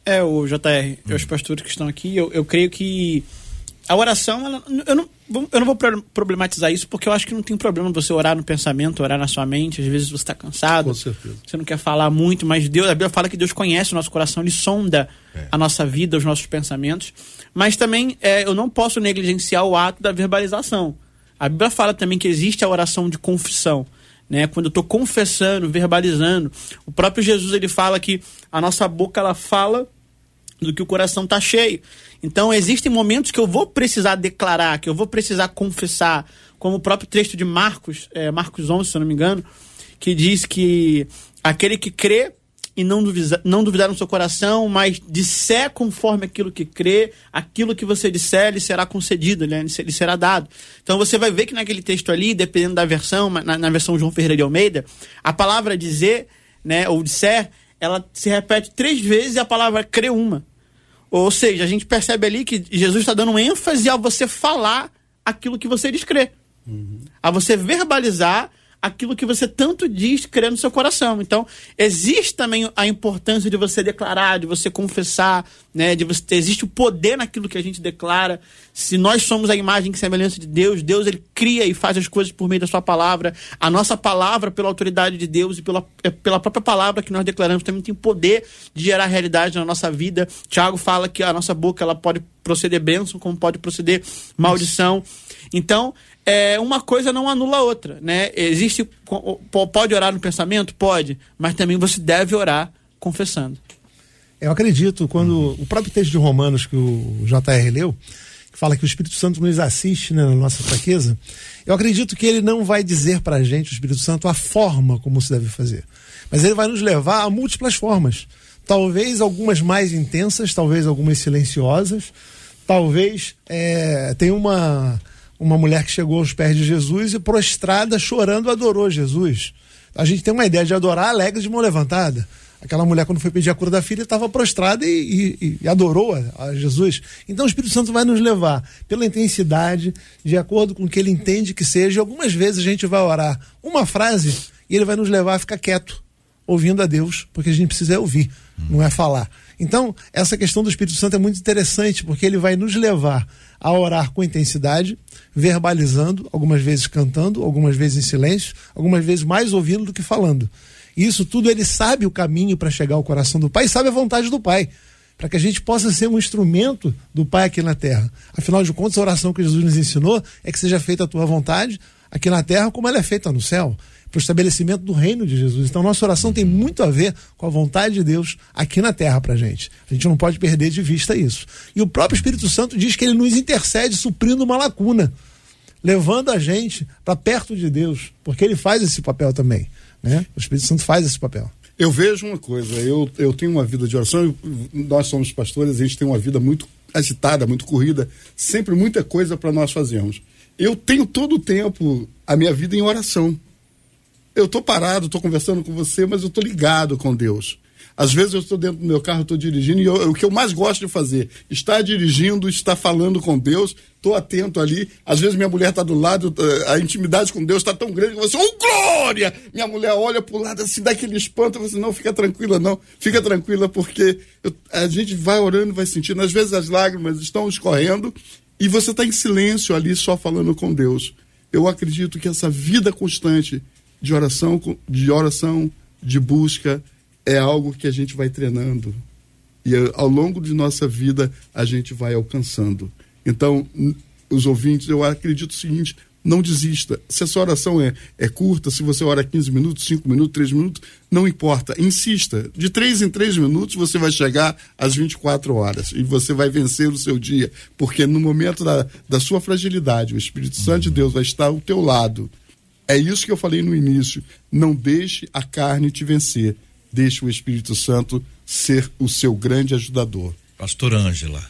É, o JR, hum. os pastores que estão aqui, eu, eu creio que a oração, ela, eu, não, eu não vou problematizar isso, porque eu acho que não tem problema você orar no pensamento, orar na sua mente. Às vezes você está cansado, Com certeza. você não quer falar muito, mas Deus, a Bíblia fala que Deus conhece o nosso coração, Ele sonda é. a nossa vida, os nossos pensamentos. Mas também é, eu não posso negligenciar o ato da verbalização. A Bíblia fala também que existe a oração de confissão. Né? Quando eu estou confessando, verbalizando, o próprio Jesus ele fala que a nossa boca ela fala do que o coração está cheio. Então, existem momentos que eu vou precisar declarar, que eu vou precisar confessar, como o próprio texto de Marcos, é, Marcos 11, se eu não me engano, que diz que aquele que crê e não, duvida, não duvidar no seu coração, mas disser conforme aquilo que crê, aquilo que você disser, lhe será concedido, né? lhe será dado. Então você vai ver que naquele texto ali, dependendo da versão, na, na versão João Ferreira de Almeida, a palavra dizer, né, ou disser, ela se repete três vezes e a palavra crê uma. Ou seja, a gente percebe ali que Jesus está dando ênfase a você falar aquilo que você crer. Uhum. A você verbalizar aquilo que você tanto diz crer no seu coração. Então, existe também a importância de você declarar, de você confessar, né? De você existe o poder naquilo que a gente declara. Se nós somos a imagem e semelhança de Deus, Deus ele cria e faz as coisas por meio da sua palavra. A nossa palavra, pela autoridade de Deus e pela, é, pela própria palavra que nós declaramos, também tem poder de gerar realidade na nossa vida. Tiago fala que a nossa boca ela pode proceder bênção, como pode proceder maldição. Então, é, uma coisa não anula a outra, né? Existe pode orar no pensamento, pode, mas também você deve orar confessando. Eu acredito quando o próprio texto de Romanos que o JR leu, que fala que o Espírito Santo nos assiste né, na nossa fraqueza, eu acredito que ele não vai dizer para a gente, o Espírito Santo, a forma como se deve fazer, mas ele vai nos levar a múltiplas formas. Talvez algumas mais intensas, talvez algumas silenciosas, talvez é, tenha uma uma mulher que chegou aos pés de Jesus e prostrada, chorando, adorou Jesus. A gente tem uma ideia de adorar alegre de mão levantada. Aquela mulher, quando foi pedir a cura da filha, estava prostrada e, e, e adorou a, a, Jesus. Então o Espírito Santo vai nos levar pela intensidade, de acordo com o que ele entende que seja. Algumas vezes a gente vai orar uma frase e ele vai nos levar a ficar quieto, ouvindo a Deus, porque a gente precisa ouvir, não é falar. Então, essa questão do Espírito Santo é muito interessante, porque ele vai nos levar a orar com intensidade, verbalizando, algumas vezes cantando, algumas vezes em silêncio, algumas vezes mais ouvindo do que falando. E isso tudo ele sabe o caminho para chegar ao coração do Pai, sabe a vontade do Pai, para que a gente possa ser um instrumento do Pai aqui na terra. Afinal de contas, a oração que Jesus nos ensinou é que seja feita a tua vontade aqui na terra como ela é feita no céu para o estabelecimento do reino de Jesus. Então, nossa oração tem muito a ver com a vontade de Deus aqui na terra para gente. A gente não pode perder de vista isso. E o próprio Espírito Santo diz que ele nos intercede suprindo uma lacuna, levando a gente para perto de Deus, porque ele faz esse papel também. Né? O Espírito Santo faz esse papel. Eu vejo uma coisa, eu, eu tenho uma vida de oração, nós somos pastores, a gente tem uma vida muito agitada, muito corrida, sempre muita coisa para nós fazermos. Eu tenho todo o tempo a minha vida em oração eu estou parado, estou conversando com você, mas eu estou ligado com Deus. Às vezes eu estou dentro do meu carro, estou dirigindo, e eu, o que eu mais gosto de fazer, estar dirigindo, estar falando com Deus, estou atento ali. Às vezes minha mulher está do lado, eh, a intimidade com Deus está tão grande que você, oh glória! Minha mulher olha para o lado assim, dá aquele espanto, você, não, fica tranquila, não, fica tranquila, porque eu, a gente vai orando, vai sentindo. Às vezes as lágrimas estão escorrendo e você está em silêncio ali, só falando com Deus. Eu acredito que essa vida constante de oração, de oração, de busca, é algo que a gente vai treinando. E eh, ao longo de nossa vida a gente vai alcançando. Então, os ouvintes, eu acredito o seguinte: não desista. Se a sua oração é, é curta, se você ora 15 minutos, 5 minutos, 3 minutos, não importa. Insista. De 3 em 3 minutos você vai chegar às 24 horas e você vai vencer o seu dia. Porque no momento da, da sua fragilidade, o Espírito Santo de Deus vai estar ao teu lado É isso que eu falei no início. Não deixe a carne te vencer. Deixe o Espírito Santo ser o seu grande ajudador. Pastor Ângela.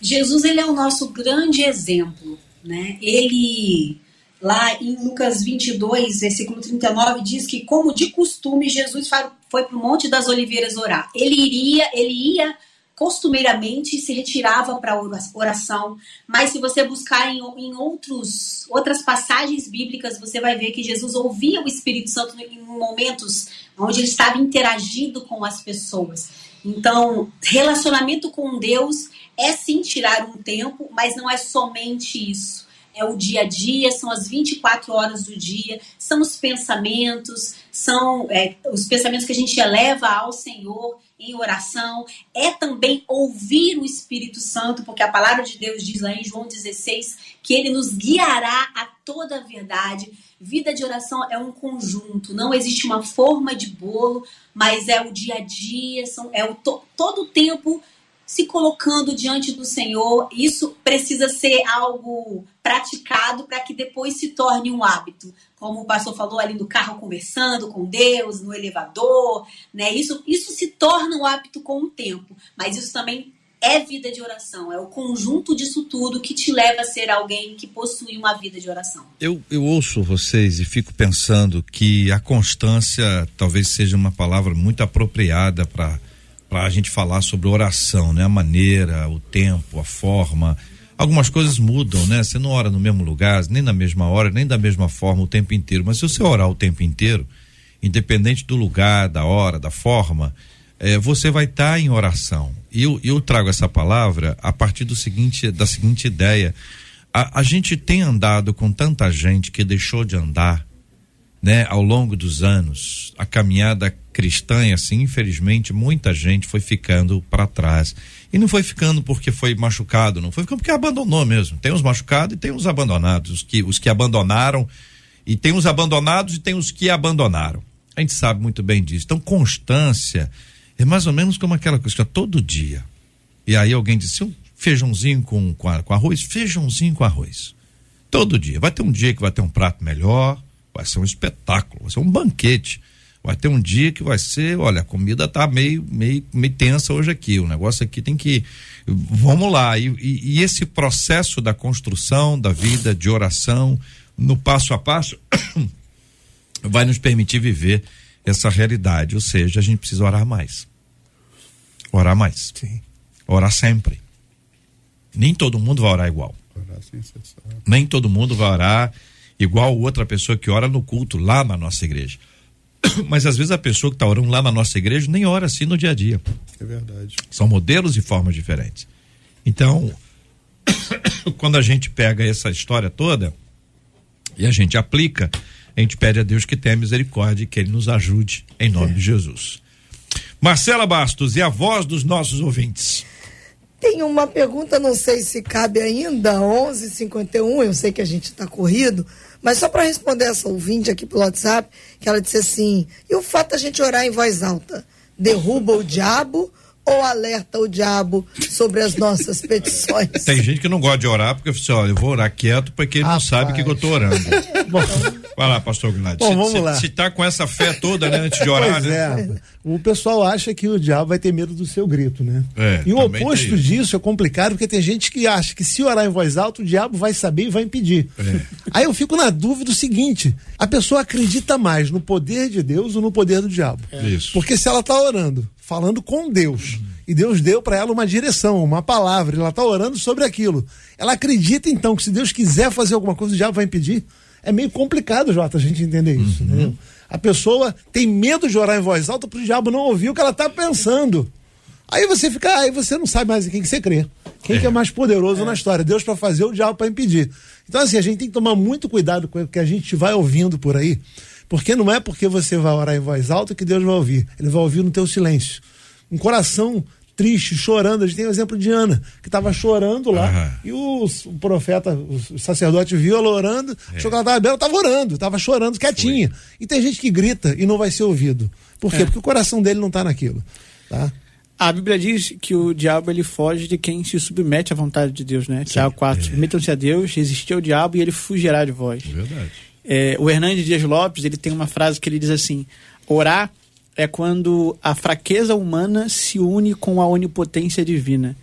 Jesus ele é o nosso grande exemplo, né? Ele lá em Lucas 22, versículo 39 diz que como de costume Jesus foi para o Monte das Oliveiras orar. Ele iria, ele ia costumeiramente se retirava para oração, mas se você buscar em, em, outros, outras passagens bíblicas, você vai ver que Jesus ouvia o Espírito Santo em momentos onde ele estava interagindo com as pessoas. Então, relacionamento com Deus é sim tirar um tempo, mas não é somente isso. É o dia a dia, são as 24 horas do dia, são os pensamentos, são é, os pensamentos que a gente eleva ao Senhor em oração, é também ouvir o Espírito Santo, porque a palavra de Deus diz lá em João 16 que ele nos guiará a toda a verdade. Vida de oração é um conjunto, não existe uma forma de bolo, mas é o dia a dia, são, é o to, todo o tempo se colocando diante do Senhor. Isso precisa ser algo praticado para que depois se torne um hábito. Como o pastor falou ali no carro conversando com Deus, no elevador, né? Isso, isso se torna um hábito com o tempo, mas isso também é vida de oração, é o conjunto disso tudo que te leva a ser alguém que possui uma vida de oração. Eu, eu ouço vocês e fico pensando que a constância talvez seja uma palavra muito apropriada para para a gente falar sobre oração, né? A maneira, o tempo, a forma. Algumas coisas mudam, né? Você não ora no mesmo lugar, nem na mesma hora, nem da mesma forma o tempo inteiro. Mas se você orar o tempo inteiro, independente do lugar, da hora, da forma, é, você vai estar tá em oração. E eu, eu trago essa palavra a partir do seguinte, da seguinte ideia. A, a gente tem andado com tanta gente que deixou de andar né, ao longo dos anos, a caminhada cristã, assim, infelizmente, muita gente foi ficando para trás. E não foi ficando porque foi machucado, não foi ficando porque abandonou mesmo. Tem os machucados e tem os abandonados, os que, os que abandonaram, e tem os abandonados e tem os que abandonaram. A gente sabe muito bem disso. Então, constância é mais ou menos como aquela coisa é todo dia. E aí alguém disse, um feijãozinho com, com, com arroz, feijãozinho com arroz. Todo dia. Vai ter um dia que vai ter um prato melhor, vai ser um espetáculo, vai ser um banquete. Vai ter um dia que vai ser, olha, a comida tá meio, meio, meio tensa hoje aqui. O negócio aqui tem que. Vamos lá. E, e, e esse processo da construção da vida, de oração, no passo a passo, *coughs* vai nos permitir viver essa realidade. Ou seja, a gente precisa orar mais. Orar mais. Sim. Orar sempre. Nem todo mundo vai orar igual. Orar sem cessar. Nem todo mundo vai orar igual outra pessoa que ora no culto lá na nossa igreja. *coughs* Mas às vezes a pessoa que está orando lá na nossa igreja nem ora assim no dia a dia. É verdade. São modelos e formas diferentes. Então, *coughs* quando a gente pega essa história toda e a gente aplica, a gente pede a Deus que tenha misericórdia e que Ele nos ajude em nome é. de Jesus. Marcela Bastos e a voz dos nossos ouvintes. Tem uma pergunta, não sei se cabe ainda, 11:51. Eu sei que a gente está corrido, mas só para responder essa ouvinte aqui pelo WhatsApp, que ela disse assim: e o fato da gente orar em voz alta derruba o diabo ou alerta o diabo sobre as nossas *laughs* petições? Tem gente que não gosta de orar porque assim, olha, eu vou orar quieto porque ele Rapaz. não sabe o que, que eu estou orando. *laughs* Bom, Vai lá, pastor Gnade. Bom, vamos lá. Se tá com essa fé toda, né, antes de orar, pois né? É. O pessoal acha que o diabo vai ter medo do seu grito, né? É, e o oposto disso é complicado porque tem gente que acha que se orar em voz alta, o diabo vai saber e vai impedir. É. Aí eu fico na dúvida do seguinte: a pessoa acredita mais no poder de Deus ou no poder do diabo? É. Isso. Porque se ela tá orando, falando com Deus, uhum. e Deus deu para ela uma direção, uma palavra, ela tá orando sobre aquilo. Ela acredita então que se Deus quiser fazer alguma coisa, o diabo vai impedir? é meio complicado, Jota, a gente entender isso. Uhum. A pessoa tem medo de orar em voz alta para o diabo não ouvir o que ela está pensando. Aí você fica, aí você não sabe mais em quem que você crê. Quem é. que é mais poderoso é. na história? Deus para fazer, o diabo para impedir. Então, assim, a gente tem que tomar muito cuidado com o que a gente vai ouvindo por aí, porque não é porque você vai orar em voz alta que Deus vai ouvir. Ele vai ouvir no teu silêncio. Um coração triste, chorando. A gente tem o exemplo de Ana, que estava chorando lá, uhum. e o, o, profeta, o sacerdote viu ela orando, é. achou que ela estava bela, estava orando, estava chorando quietinha. Foi. E tem gente que grita e não vai ser ouvido. Por quê? É. Porque o coração dele não está naquilo. Tá? A Bíblia diz que o diabo ele foge de quem se submete à vontade de Deus, né? Sim, Tiago 4. É. Submetam-se a Deus, resistir ao diabo e ele fugirá de vós. Verdade. É, o Hernandes Dias Lopes ele tem uma frase que ele diz assim: orar é quando a fraqueza humana se une com a onipotência divina.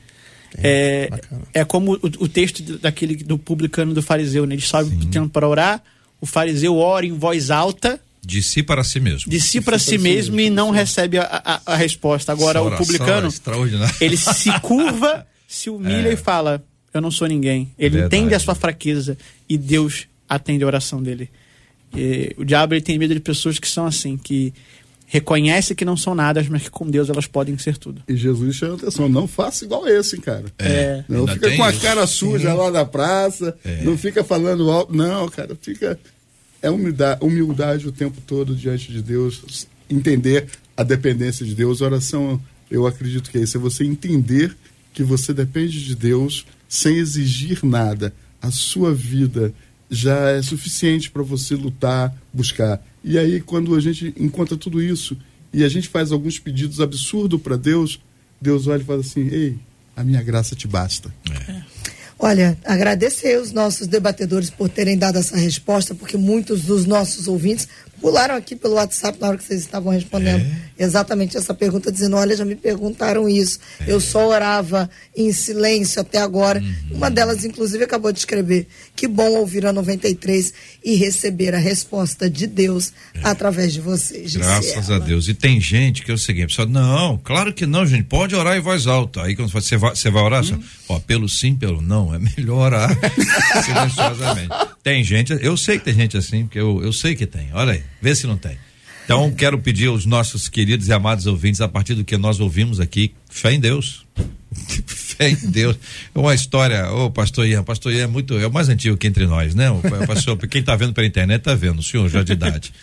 É, é, é como o, o, texto daquele do publicano do fariseu, né? Ele sobe pequeno para orar, o fariseu ora em voz alta. De si para si mesmo. De si para si, si mesmo, mesmo e não recebe a, a, a resposta. Agora, o publicano, é ele se curva, *laughs* se humilha é. e fala: Eu não sou ninguém. Ele Verdade. entende a sua fraqueza e Deus atende a oração dele. E, o diabo ele tem medo de pessoas que são assim, que reconhece que não são nada, mas que com Deus elas podem ser tudo. E Jesus chama atenção, não faça igual esse, cara. É. Não fica com a cara suja Sim. lá na praça, é. não fica falando alto, não, cara, fica é humildade, humildade o tempo todo diante de Deus, entender a dependência de Deus. A oração, eu acredito que é isso, é você entender que você depende de Deus sem exigir nada. A sua vida já é suficiente para você lutar, buscar. E aí, quando a gente encontra tudo isso e a gente faz alguns pedidos absurdos para Deus, Deus olha e fala assim: Ei, a minha graça te basta. É. Olha, agradecer os nossos debatedores por terem dado essa resposta, porque muitos dos nossos ouvintes pularam aqui pelo WhatsApp na hora que vocês estavam respondendo é. exatamente essa pergunta, dizendo: Olha, já me perguntaram isso. É. Eu só orava em silêncio até agora. Uhum. Uma delas, inclusive, acabou de escrever: Que bom ouvir a 93 e receber a resposta de Deus é. através de vocês. Graças a Deus. E tem gente que é o seguinte: pessoal, não, claro que não, gente, pode orar em voz alta. Aí quando você vai, você vai orar, hum. ó, pelo sim, pelo não, é melhor orar *laughs* silenciosamente. Tem gente, eu sei que tem gente assim, porque eu, eu sei que tem. Olha aí. Vê se não tem. Então, quero pedir aos nossos queridos e amados ouvintes, a partir do que nós ouvimos aqui, fé em Deus. *laughs* fé em Deus. Uma história, ô oh, pastor Ian, pastor Ian é muito, é o mais antigo que entre nós, né? O pastor, *laughs* quem está vendo pela internet está vendo, o senhor já de idade.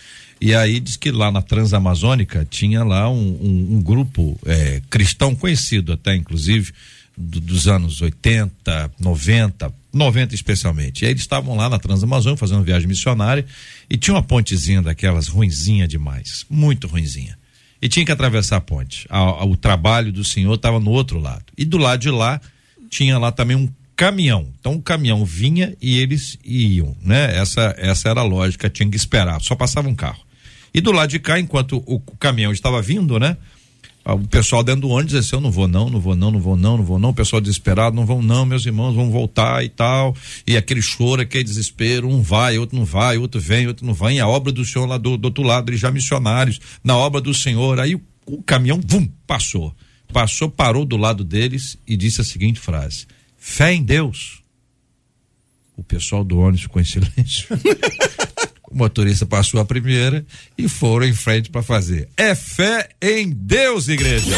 E aí diz que lá na Transamazônica tinha lá um, um, um grupo é, cristão conhecido até, inclusive, do, dos anos 80, 90, 90 especialmente. E aí eles estavam lá na Transamazônica fazendo viagem missionária e tinha uma pontezinha daquelas ruinzinha demais, muito ruinzinha. E tinha que atravessar a ponte. A, a, o trabalho do senhor estava no outro lado. E do lado de lá tinha lá também um caminhão. Então o caminhão vinha e eles iam, né? Essa essa era a lógica, tinha que esperar, só passava um carro. E do lado de cá, enquanto o, o caminhão estava vindo, né? O pessoal dentro do ônibus disse assim, eu não vou não, não vou não, não vou não, não vou não, o pessoal desesperado, não vão não, meus irmãos vão voltar e tal, e aquele choro, aquele desespero, um vai, outro não vai, outro vem, outro não vai, e a obra do Senhor lá do, do outro lado, eles já missionários, na obra do Senhor, aí o, o caminhão, vum, passou, passou, parou do lado deles e disse a seguinte frase, fé em Deus, o pessoal do ônibus ficou em *laughs* silêncio. O motorista passou a primeira e foram em frente para fazer. É fé em Deus, igreja.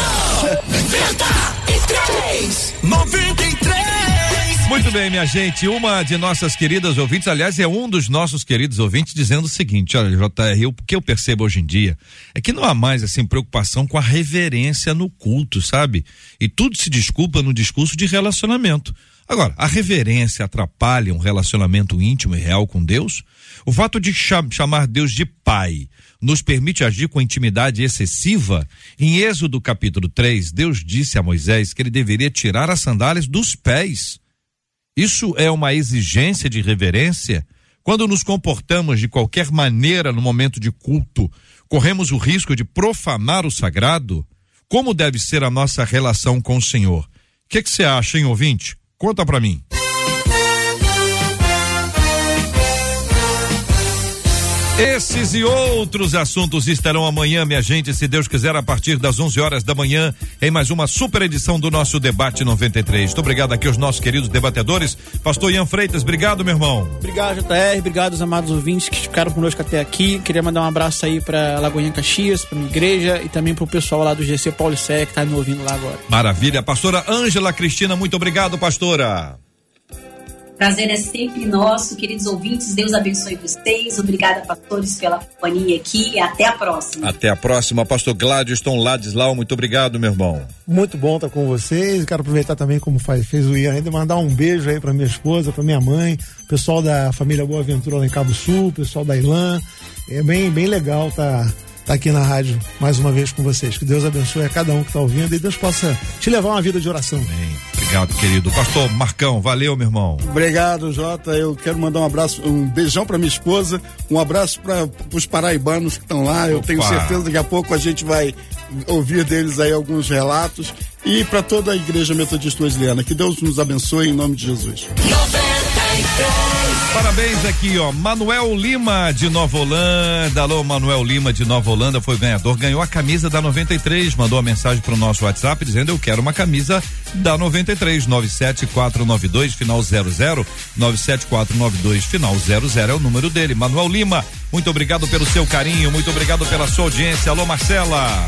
93! 93! Muito bem, minha gente. Uma de nossas queridas ouvintes, aliás, é um dos nossos queridos ouvintes, dizendo o seguinte: olha, JR, o que eu percebo hoje em dia é que não há mais, assim, preocupação com a reverência no culto, sabe? E tudo se desculpa no discurso de relacionamento. Agora, a reverência atrapalha um relacionamento íntimo e real com Deus? O fato de chamar Deus de Pai nos permite agir com intimidade excessiva? Em Êxodo capítulo 3, Deus disse a Moisés que ele deveria tirar as sandálias dos pés. Isso é uma exigência de reverência? Quando nos comportamos de qualquer maneira no momento de culto, corremos o risco de profanar o sagrado? Como deve ser a nossa relação com o Senhor? O que você acha, hein, ouvinte? Conta para mim. Esses e outros assuntos estarão amanhã, minha gente, se Deus quiser, a partir das 11 horas da manhã, em mais uma super edição do nosso Debate 93. Muito obrigado aqui aos nossos queridos debatedores. Pastor Ian Freitas, obrigado, meu irmão. Obrigado, JR. Obrigado aos amados ouvintes que ficaram conosco até aqui. Queria mandar um abraço aí para Lagoinha Caxias, para minha igreja e também para o pessoal lá do GC Paulicé que está me ouvindo lá agora. Maravilha. Pastora Ângela Cristina, muito obrigado, pastora. Prazer é sempre nosso, queridos ouvintes. Deus abençoe vocês. Obrigada, pastores, pela companhia aqui e até a próxima. Até a próxima. Pastor Gladyston Ladislau, muito obrigado, meu irmão. Muito bom estar com vocês. Quero aproveitar também, como faz, fez o Ian, ainda mandar um beijo aí para minha esposa, para minha mãe, pessoal da família Boa Aventura lá em Cabo Sul, pessoal da Ilan. É bem, bem legal estar. Tá tá aqui na rádio mais uma vez com vocês. Que Deus abençoe a cada um que está ouvindo e Deus possa te levar uma vida de oração. Amém. Obrigado, querido. Pastor Marcão, valeu, meu irmão. Obrigado, Jota. Eu quero mandar um abraço, um beijão para minha esposa, um abraço para os paraibanos que estão lá. Eu Opa. tenho certeza que daqui a pouco a gente vai ouvir deles aí alguns relatos e para toda a igreja metodista wesleyana. Que Deus nos abençoe em nome de Jesus. Parabéns aqui, ó. Manuel Lima de Nova Holanda. Alô, Manuel Lima de Nova Holanda foi ganhador, ganhou a camisa da 93, mandou a mensagem pro nosso WhatsApp dizendo eu quero uma camisa da 93 97492 final 00 97492 final 00 é o número dele. Manuel Lima, muito obrigado pelo seu carinho, muito obrigado pela sua audiência. Alô, Marcela.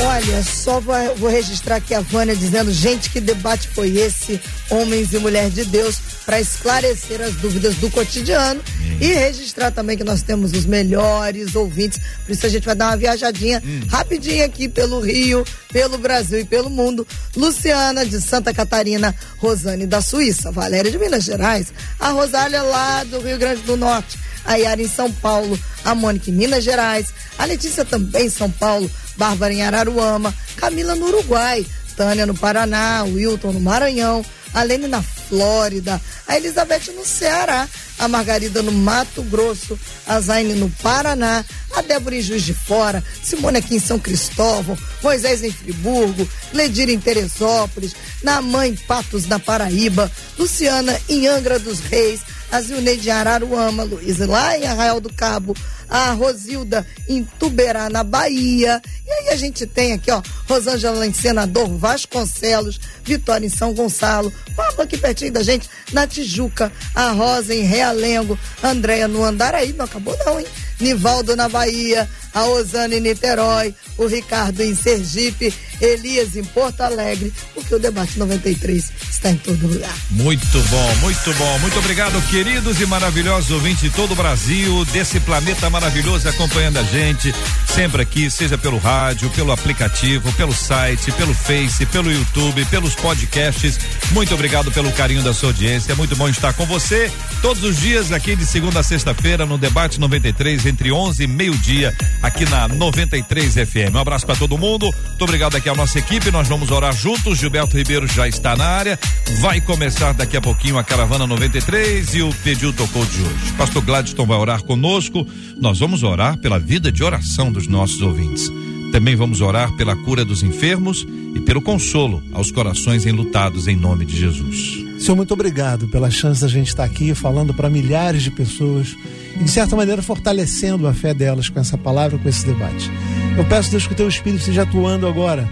Olha, só vou, vou registrar aqui a Vânia dizendo, gente, que debate foi esse, homens e mulheres de Deus, para esclarecer as dúvidas do cotidiano hum. e registrar também que nós temos os melhores ouvintes. Por isso a gente vai dar uma viajadinha hum. rapidinho aqui pelo Rio, pelo Brasil e pelo mundo. Luciana de Santa Catarina, Rosane da Suíça, Valéria de Minas Gerais, a Rosália lá do Rio Grande do Norte a Yara em São Paulo, a Mônica em Minas Gerais, a Letícia também em São Paulo, Bárbara em Araruama, Camila no Uruguai, Tânia no Paraná, Wilton no Maranhão, a Lene na Flórida, a Elizabeth no Ceará, a Margarida no Mato Grosso, a Zaine no Paraná, a Débora em Juiz de Fora, Simone aqui em São Cristóvão, Moisés em Friburgo, Ledira em Teresópolis, Namã em Patos na Paraíba, Luciana em Angra dos Reis, a Zilneide Araruama, Luiz lá em Arraial do Cabo, a Rosilda em Tuberá, na Bahia. E aí a gente tem aqui, ó, Rosângela em Senador Vasconcelos, Vitória em São Gonçalo, Pablo aqui pertinho da gente, na Tijuca, a Rosa em Realengo, Andréia no Andaraí, não acabou não, hein? Nivaldo na Bahia, a Osana em Niterói, o Ricardo em Sergipe, Elias em Porto Alegre, porque o debate 93 está em todo lugar. Muito bom, muito bom. Muito obrigado, queridos e maravilhosos ouvintes de todo o Brasil, desse planeta maravilhoso acompanhando a gente, sempre aqui, seja pelo rádio, pelo aplicativo, pelo site, pelo Face, pelo YouTube, pelos podcasts. Muito obrigado pelo carinho da sua audiência. Muito bom estar com você todos os dias aqui de segunda a sexta-feira no debate 93 entre 11 e meio-dia aqui na 93 FM. Um abraço para todo mundo. Muito obrigado aqui à nossa equipe. Nós vamos orar juntos. Gilberto Ribeiro já está na área. Vai começar daqui a pouquinho a caravana 93 e o pediu tocou de hoje. Pastor Gladstone vai orar conosco. Nós vamos orar pela vida de oração dos nossos ouvintes. Também vamos orar pela cura dos enfermos e pelo consolo aos corações enlutados em nome de Jesus. Senhor, muito obrigado pela chance da gente estar aqui falando para milhares de pessoas e, de certa maneira, fortalecendo a fé delas com essa palavra, com esse debate. Eu peço, Deus, que o teu Espírito esteja atuando agora,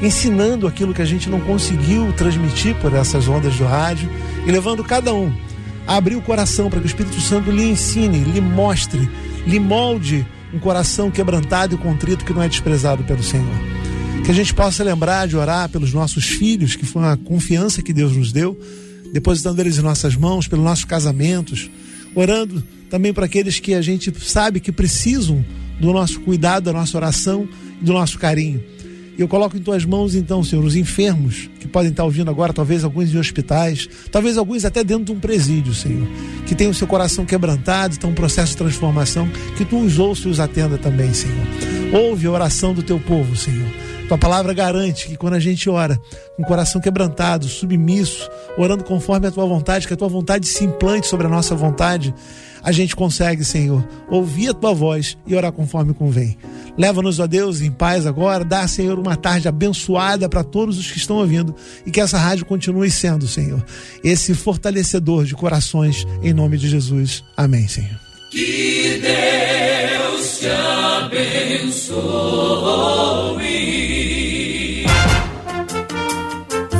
ensinando aquilo que a gente não conseguiu transmitir por essas ondas do rádio e levando cada um a abrir o coração para que o Espírito Santo lhe ensine, lhe mostre, lhe molde um coração quebrantado e contrito que não é desprezado pelo Senhor. Que a gente possa lembrar de orar pelos nossos filhos, que foi uma confiança que Deus nos deu, depositando eles em nossas mãos, pelos nossos casamentos, orando também para aqueles que a gente sabe que precisam do nosso cuidado, da nossa oração e do nosso carinho. E eu coloco em tuas mãos, então, Senhor, os enfermos que podem estar ouvindo agora, talvez alguns em hospitais, talvez alguns até dentro de um presídio, Senhor, que tem o seu coração quebrantado, está um processo de transformação, que tu os ouça e os atenda também, Senhor. Ouve a oração do teu povo, Senhor. Tua palavra garante que quando a gente ora com o coração quebrantado, submisso, orando conforme a tua vontade, que a tua vontade se implante sobre a nossa vontade, a gente consegue, Senhor, ouvir a tua voz e orar conforme convém. Leva-nos, ó Deus, em paz agora. Dá, Senhor, uma tarde abençoada para todos os que estão ouvindo e que essa rádio continue sendo, Senhor, esse fortalecedor de corações, em nome de Jesus. Amém, Senhor. Que Deus te abençoe.